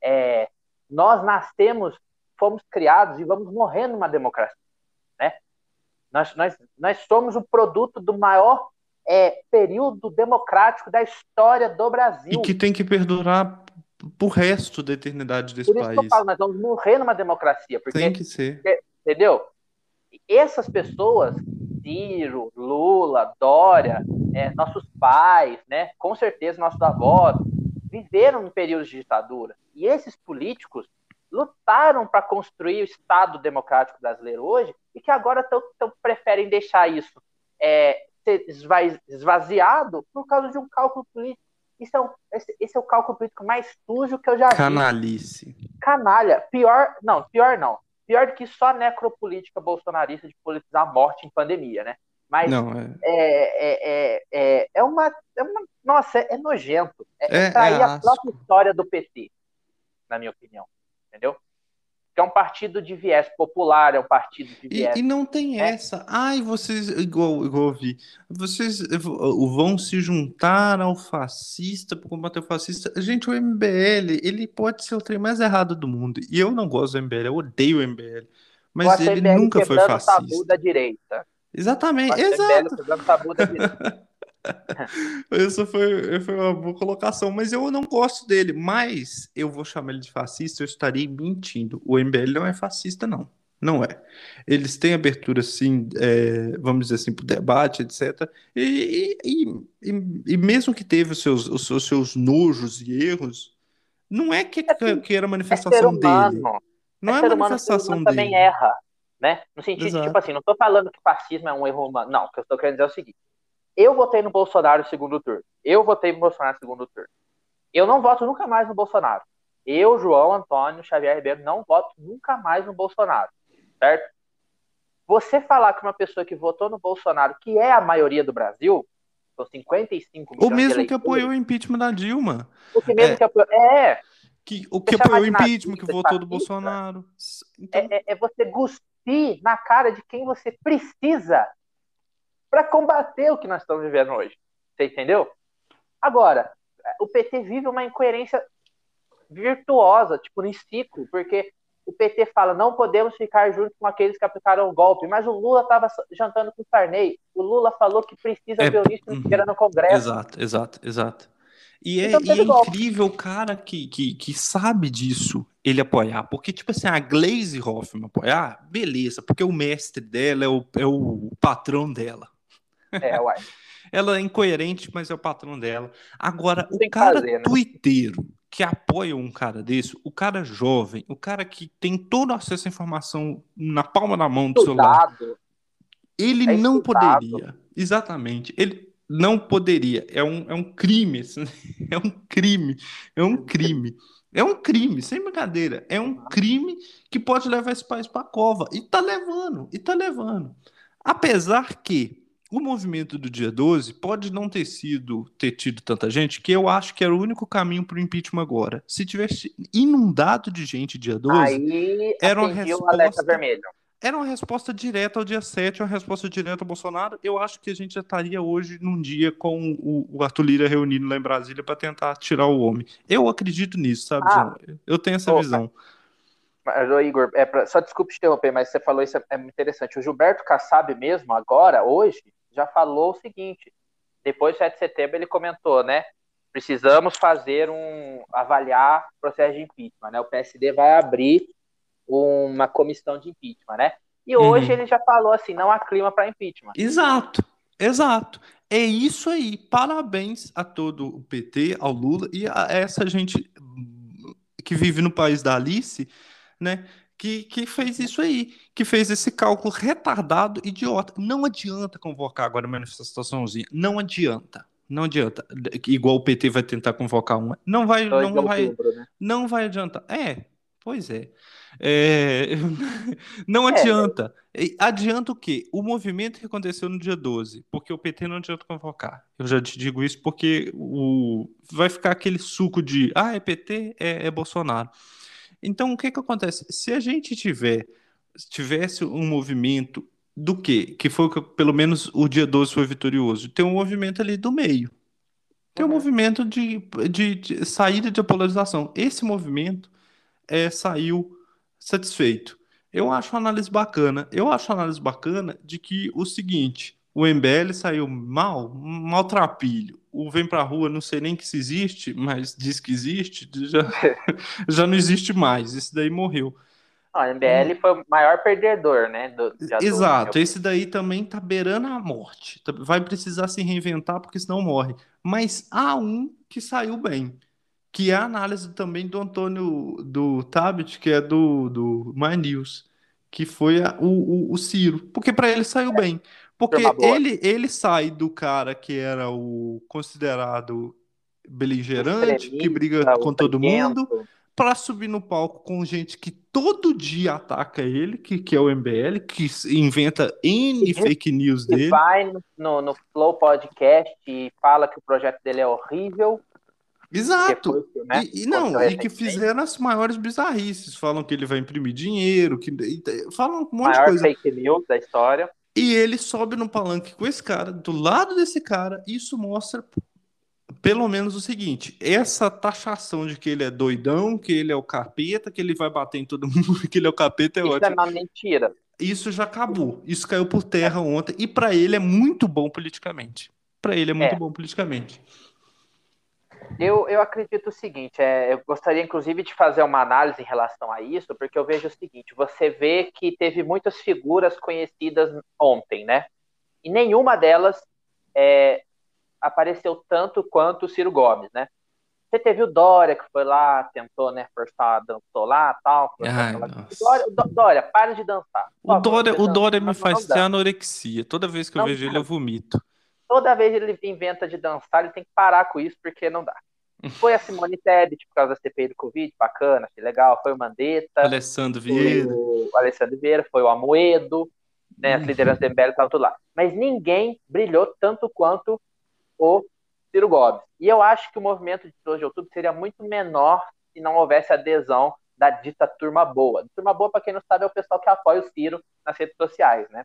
É, nós nascemos, fomos criados e vamos morrer numa democracia. Né? Nós, nós, nós somos o produto do maior é, período democrático da história do Brasil. E que tem que perdurar pro resto da eternidade desse Por isso país. Que eu falo, nós vamos morrer numa democracia. Porque, tem que ser. Porque, entendeu? Essas pessoas, Ciro, Lula, Dória, é, nossos pais, né, com certeza nossos avós, viveram em períodos de ditadura. E esses políticos lutaram para construir o Estado democrático brasileiro hoje e que agora tão, tão preferem deixar isso é, ser esvaziado por causa de um cálculo político. Isso é um, esse, esse, é o cálculo político mais sujo que eu já vi. Canalice. Canalha. Pior, não, pior não. Pior do que só a necropolítica bolsonarista de politizar a morte em pandemia, né? Mas não, é... É, é, é, é, uma, é uma. Nossa, é, nojento. É, é trair a própria história do PT, na minha opinião. Entendeu? Que é um partido de viés popular, é um partido de viés. E, e não tem né? essa. Ai, vocês, igual, igual eu vi, vocês vão se juntar ao fascista para combater o fascista. Gente, o MBL, ele pode ser o trem mais errado do mundo. E eu não gosto do MBL, eu odeio o MBL. Mas ele MBL nunca foi fascista. O tabu da direita. Exatamente, exato. Essa foi, foi uma boa colocação, mas eu não gosto dele. Mas eu vou chamar ele de fascista, eu estarei mentindo. O MBL não é fascista, não. Não é. Eles têm abertura, sim, é, vamos dizer assim, para o debate, etc. E, e, e, e, mesmo que teve os seus, os, os seus nojos e erros, não é que, é, que era manifestação é dele. Não é, é manifestação dele. também erra né? No sentido Exato. de, tipo assim, não estou falando que fascismo é um erro humano. Não, o que eu estou querendo dizer é o seguinte: eu votei no Bolsonaro no segundo turno. Eu votei no Bolsonaro no segundo turno. Eu não voto nunca mais no Bolsonaro. Eu, João Antônio Xavier Ribeiro, não voto nunca mais no Bolsonaro. Certo? Você falar que uma pessoa que votou no Bolsonaro, que é a maioria do Brasil, são 55 milhões O mesmo que apoiou o impeachment da Dilma. O que mesmo é. que apoiou. É. Que, o que apoiou o impeachment, que votou do Bolsonaro. Então... É, é, é você cuspir na cara de quem você precisa para combater o que nós estamos vivendo hoje. Você entendeu? Agora, o PT vive uma incoerência virtuosa, tipo, em ciclo, porque o PT fala não podemos ficar junto com aqueles que aplicaram o golpe, mas o Lula estava jantando com o Sarney. O Lula falou que precisa é, ver o Nisto uhum. no Congresso. Exato, exato, exato. E é, então, e é incrível o cara que, que, que sabe disso, ele apoiar. Porque, tipo assim, a Glaze Hoffman apoiar, beleza, porque o mestre dela é o, é o patrão dela. É, uai. Ela é incoerente, mas é o patrão dela. Agora, o cara fazer, né? tuiteiro que apoia um cara desse, o cara jovem, o cara que tem todo acesso à informação na palma da mão do estudado. celular, ele é não poderia. Exatamente. Ele, não poderia. É um, é um crime. É um crime. É um crime. É um crime, sem brincadeira. É um crime que pode levar esse país para a cova. E tá levando, e tá levando. Apesar que o movimento do dia 12 pode não ter sido ter tido tanta gente, que eu acho que era o único caminho para o impeachment agora. Se tivesse inundado de gente dia 12, Aí, era uma resposta vermelho era uma resposta direta ao dia 7, uma resposta direta ao Bolsonaro. Eu acho que a gente já estaria hoje num dia com o, o Arthur Lira reunido lá em Brasília para tentar tirar o homem. Eu acredito nisso, sabe, ah, Eu tenho essa visão. Mas, Igor, é pra, só desculpe te interromper, mas você falou isso é, é interessante. O Gilberto Kassab mesmo, agora, hoje, já falou o seguinte: depois do 7 de setembro, ele comentou, né? Precisamos fazer um. avaliar o processo de impeachment, né? O PSD vai abrir uma comissão de impeachment, né? E hoje uhum. ele já falou assim, não há clima para impeachment. Exato, exato. É isso aí. Parabéns a todo o PT, ao Lula e a essa gente que vive no país da Alice, né? Que, que fez isso aí, que fez esse cálculo retardado, idiota. Não adianta convocar agora uma manifestaçãozinha. Não adianta. Não adianta. Igual o PT vai tentar convocar uma. Não vai, não vai, outubro, né? não vai adiantar. É, pois é. é... não é. adianta. É. Adianta o quê? O movimento que aconteceu no dia 12, porque o PT não adianta convocar. Eu já te digo isso porque o... vai ficar aquele suco de ah, é PT, é, é Bolsonaro. Então, o que que acontece? Se a gente tiver tivesse um movimento do quê? Que foi que pelo menos o dia 12 foi vitorioso. Tem um movimento ali do meio. Tem um uhum. movimento de, de, de, saída de polarização. Esse movimento é, saiu satisfeito. Eu acho uma análise bacana. Eu acho uma análise bacana de que o seguinte: o MBL saiu mal, maltrapilho. O Vem Pra Rua, não sei nem que se existe, mas diz que existe, já, já não existe mais. Esse daí morreu. o MBL foi o maior perdedor, né? Do, Exato, esse daí também tá beirando a morte. Tá, vai precisar se reinventar, porque senão morre. Mas há um que saiu bem, que é a análise também do Antônio do Tabit, que é do, do My News, que foi a, o, o, o Ciro, porque para ele saiu bem. Porque ele, ele sai do cara que era o considerado beligerante, que briga com todo mundo, para subir no palco com gente que todo dia ataca ele, que, que é o MBL, que inventa N fake news dele. vai no, no Flow Podcast e fala que o projeto dele é horrível. Exato. Foi, né, e, e não, e que fizeram as maiores bizarrices. Falam que ele vai imprimir dinheiro, que falam um monte Maior de coisa. fake news da história. E ele sobe no palanque com esse cara, do lado desse cara, isso mostra pelo menos o seguinte: essa taxação de que ele é doidão, que ele é o capeta, que ele vai bater em todo mundo, que ele é o capeta é isso ótimo. Isso é uma mentira. Isso já acabou. Isso caiu por terra ontem e para ele é muito bom politicamente. Para ele é muito é. bom politicamente. Eu, eu acredito o seguinte, é, eu gostaria inclusive de fazer uma análise em relação a isso, porque eu vejo o seguinte, você vê que teve muitas figuras conhecidas ontem, né? E nenhuma delas é, apareceu tanto quanto o Ciro Gomes, né? Você teve o Dória, que foi lá, tentou, né, forçar, dançou lá tal. Ai, Dória, Dória, para de dançar. O Dória, o Dória me faz ter anorexia. Toda vez que eu não vejo ele, eu vomito. Toda vez ele inventa de dançar, ele tem que parar com isso, porque não dá. Foi a Simone Tebet por causa da CPI do Covid, bacana, achei legal. Foi o Mandetta. Alessandro Vieira. O Alessandro Vieira, foi o Amoedo, né, as uhum. lideranças do MBL estavam tudo lá. Mas ninguém brilhou tanto quanto o Ciro Gomes. E eu acho que o movimento de 12 de outubro seria muito menor se não houvesse adesão da dita turma boa. Turma boa, para quem não sabe, é o pessoal que apoia o Ciro nas redes sociais, né?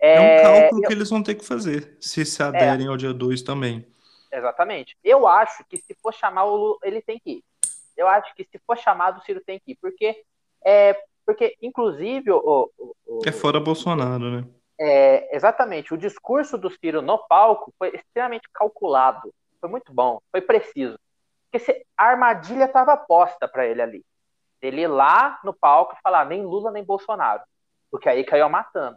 É, é um cálculo eu... que eles vão ter que fazer, se se aderem é. ao dia 2 também. Exatamente. Eu acho que se for chamar o Lula, ele tem que ir. Eu acho que se for chamado, o Ciro tem que ir. Porque, é, porque inclusive, o, o, o É fora Bolsonaro, né? É, exatamente. O discurso do Ciro no palco foi extremamente calculado. Foi muito bom, foi preciso. Porque se, a armadilha estava posta para ele ali. Ele ir lá no palco e falar nem Lula nem Bolsonaro. Porque aí caiu matando.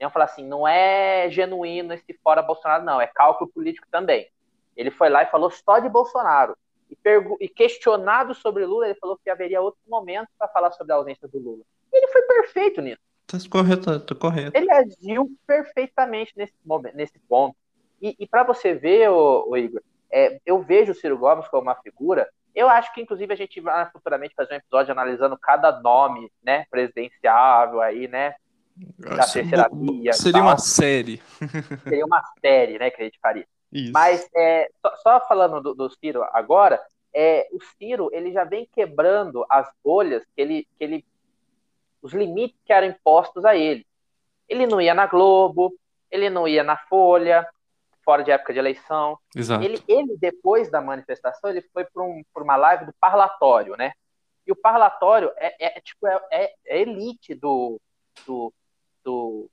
Iam falar assim, não é genuíno esse fora Bolsonaro, não, é cálculo político também. Ele foi lá e falou só de Bolsonaro. E, e questionado sobre Lula, ele falou que haveria outro momento para falar sobre a ausência do Lula. Ele foi perfeito nisso. Tá correto, tá correto. Ele agiu perfeitamente nesse, momento, nesse ponto. E, e para você ver, ô, ô Igor, é, eu vejo o Ciro Gomes como uma figura. Eu acho que, inclusive, a gente vai futuramente fazer um episódio analisando cada nome, né, presidenciável aí, né, da terceira via. Seria uma série. Seria uma série, né, que a gente faria. Isso. Mas é, só, só, falando do, do, Ciro agora, é, o Ciro ele já vem quebrando as bolhas que ele, que ele, os limites que eram impostos a ele. Ele não ia na Globo, ele não ia na Folha, fora de época de eleição. Exato. Ele, ele depois da manifestação, ele foi para um, uma live do parlatório, né? E o parlatório é, é, é tipo é, é, é elite do, do, do,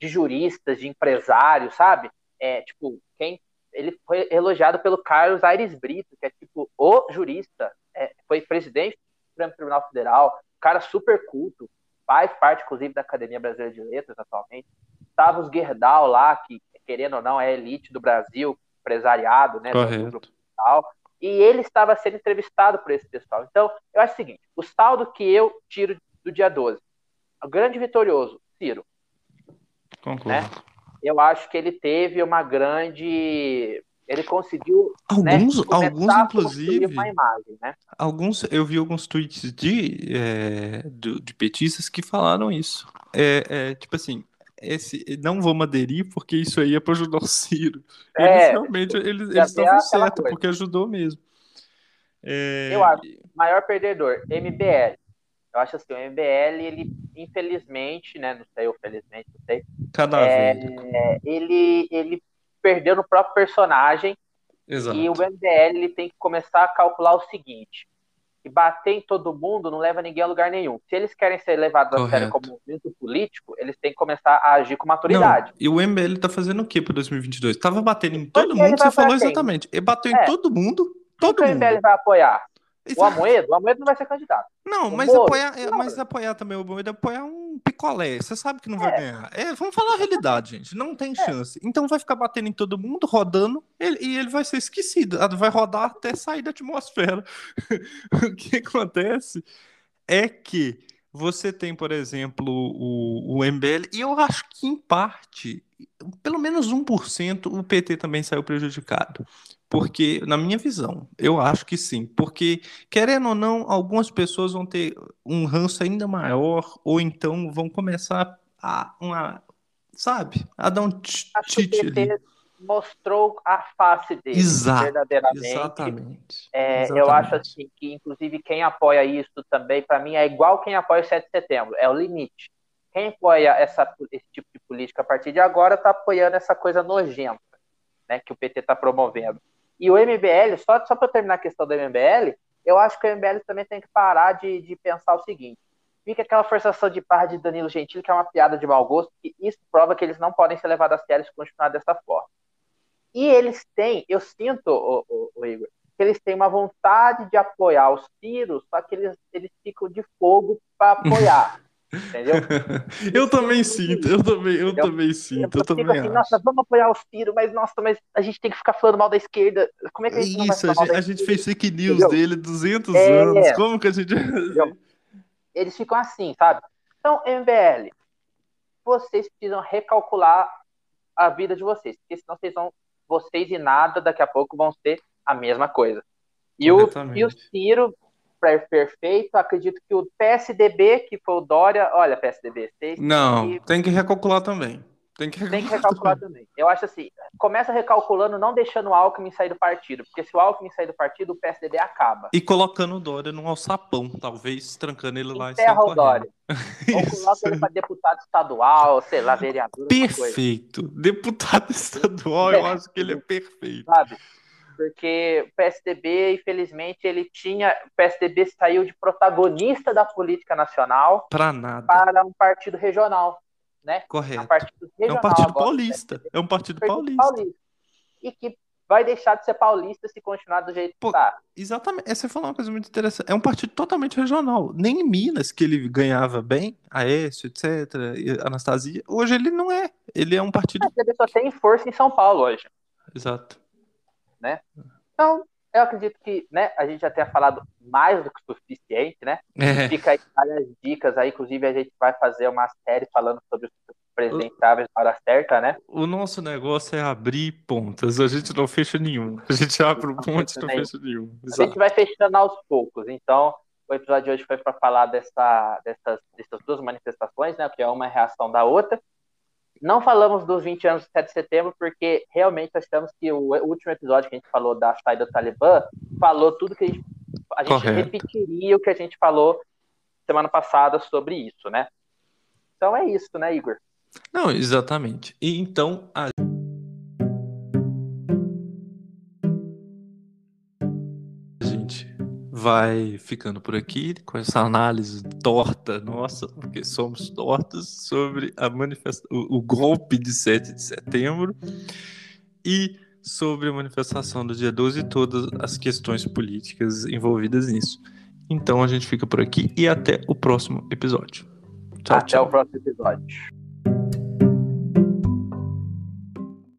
de juristas, de empresários, sabe? É tipo quem ele foi elogiado pelo Carlos Aires Brito, que é tipo o jurista, é, foi presidente do Supremo Tribunal Federal, cara super culto, faz parte, inclusive, da Academia Brasileira de Letras atualmente. Tava os Gerdau lá, que, querendo ou não, é elite do Brasil, empresariado, né? Correto. Tal, e ele estava sendo entrevistado por esse pessoal. Então, eu acho o seguinte: o saldo que eu tiro do dia 12, o grande vitorioso, Ciro. Concordo. Né? Eu acho que ele teve uma grande ele conseguiu alguns, né, alguns inclusive uma imagem, né? alguns eu vi alguns tweets de é, de, de petistas que falaram isso é, é, tipo assim esse não vamos aderir porque isso aí é para ajudar o Ciro eles É, realmente eles já eles tem estavam coisa. porque ajudou mesmo É, Eu acho. Maior perdedor, MBL. Eu acho assim, o MBL, ele, infelizmente, né? Não sei, ou felizmente, não sei. cada É, vez ele, ele perdeu no próprio personagem exato e o MBL ele tem que começar a calcular o seguinte: que bater em todo mundo não leva ninguém a lugar nenhum. Se eles querem ser levados a sério como movimento político, eles têm que começar a agir com maturidade. Não, e o MBL tá fazendo o que para 2022? Tava batendo em todo mundo, você falou quem? exatamente. Ele bateu em É. todo mundo, todo que o mundo. MBL vai apoiar? O Exato. Amoedo? O Amoedo não vai ser candidato. Não, O mas Moro? apoiar, é, mas apoiar também o Moedo é apoiar um picolé. Você sabe que não vai É. ganhar. É, vamos falar a realidade, gente. Não tem chance. Então vai ficar batendo em todo mundo, rodando, ele- e ele vai ser esquecido. Ah, Vai rodar até sair da atmosfera. o que acontece é que você tem, por exemplo, o, o MBL, e eu acho que em parte, pelo menos 1%, o PT também saiu prejudicado. Porque, na minha visão, eu acho que sim. Porque, querendo ou não, algumas pessoas vão ter um ranço ainda maior, ou então vão começar a, uma, sabe, a dar um tite ali. PT mostrou a face dele, Exato, verdadeiramente. Exatamente. É, eu Exatamente. acho assim que, inclusive, quem apoia isso também, para mim, é igual quem apoia o 7 de setembro, é o limite. Quem apoia essa, esse tipo de política a partir de agora está apoiando essa coisa nojenta né, que o PT está promovendo. E o MBL, só, só para terminar a questão do MBL, eu acho que o MBL também tem que parar de, de pensar o seguinte: fica aquela forçação de barra de Danilo Gentili, que é uma piada de mau gosto, que isso prova que eles não podem ser levados a sério se continuar dessa forma. E eles têm, eu sinto, o, o, o Igor, que eles têm uma vontade de apoiar os tiros, só que eles, eles ficam de fogo para apoiar. entendeu? Eu também sinto, eu também, eu Entendeu? também sinto, eu também assim, acho. nossa, vamos apoiar os tiros, mas nossa, mas a gente tem que ficar falando mal da esquerda. Como é que a gente Isso, a gente, a gente fez fake news Entendeu? dele 200 É. anos. Como que a gente. Eles ficam assim, sabe? Então, MBL, vocês precisam recalcular a vida de vocês, porque senão vocês vão, vocês e nada daqui a pouco vão ser a mesma coisa. E o, e o Ciro, perfeito, acredito que o PSDB, que foi o Dória, olha, PSDB, vocês Não, que, tem que recalcular também. Tem que tem que recalcular recalcular também. Eu acho assim, começa recalculando, não deixando o Alckmin sair do partido, porque se o Alckmin sair do partido, o PSDB acaba. E colocando o Dória num alçapão, talvez trancando ele lá e Enterra saindo o Dória. Ou coloca ele para deputado estadual, sei lá, vereador. Perfeito. Deputado estadual, eu acho que ele é perfeito. sabe? Porque o PSDB, infelizmente, ele tinha. O PSDB saiu de protagonista da política nacional Pra nada. para um partido regional, né? É um Correto. partido É regional um partido agora, paulista. É um partido partido paulista. E que vai deixar de ser paulista se continuar do jeito Pô, que tá. Exatamente. É, Você falou uma coisa muito interessante. É um partido totalmente regional. Nem em Minas, que ele ganhava bem, Aécio, etc., Anastasia. Hoje ele não é. Ele é um partido. PSDB só tem força em São Paulo hoje. Exato. Então, eu acredito que né, a gente já tenha falado mais do que o suficiente, né? É. Fica aí várias dicas aí, inclusive a gente vai fazer uma série falando sobre os presidenciáveis na hora certa, né? O nosso negócio é abrir pontas. A gente não fecha nenhum. A gente abre um monte e não fecha nenhum. A gente Exato. vai fechando aos poucos. Então, o episódio de hoje foi para falar dessa, dessas, dessas duas manifestações, né? Que é uma reação da outra. Não falamos dos 20 anos do 7 de setembro, porque realmente achamos que o último episódio que a gente falou da saída do Talibã falou tudo que a gente, a gente repetiria o que a gente falou semana passada sobre isso, né? Então é isso, né, Igor? Não, exatamente. E então a vai ficando por aqui com essa análise torta nossa, porque somos tortos sobre a manifesta o, o golpe de 7 de setembro e sobre a manifestação do dia 12 e todas as questões políticas envolvidas nisso. Então a gente fica por aqui e até o próximo episódio. Tchau, até tchau. o próximo episódio.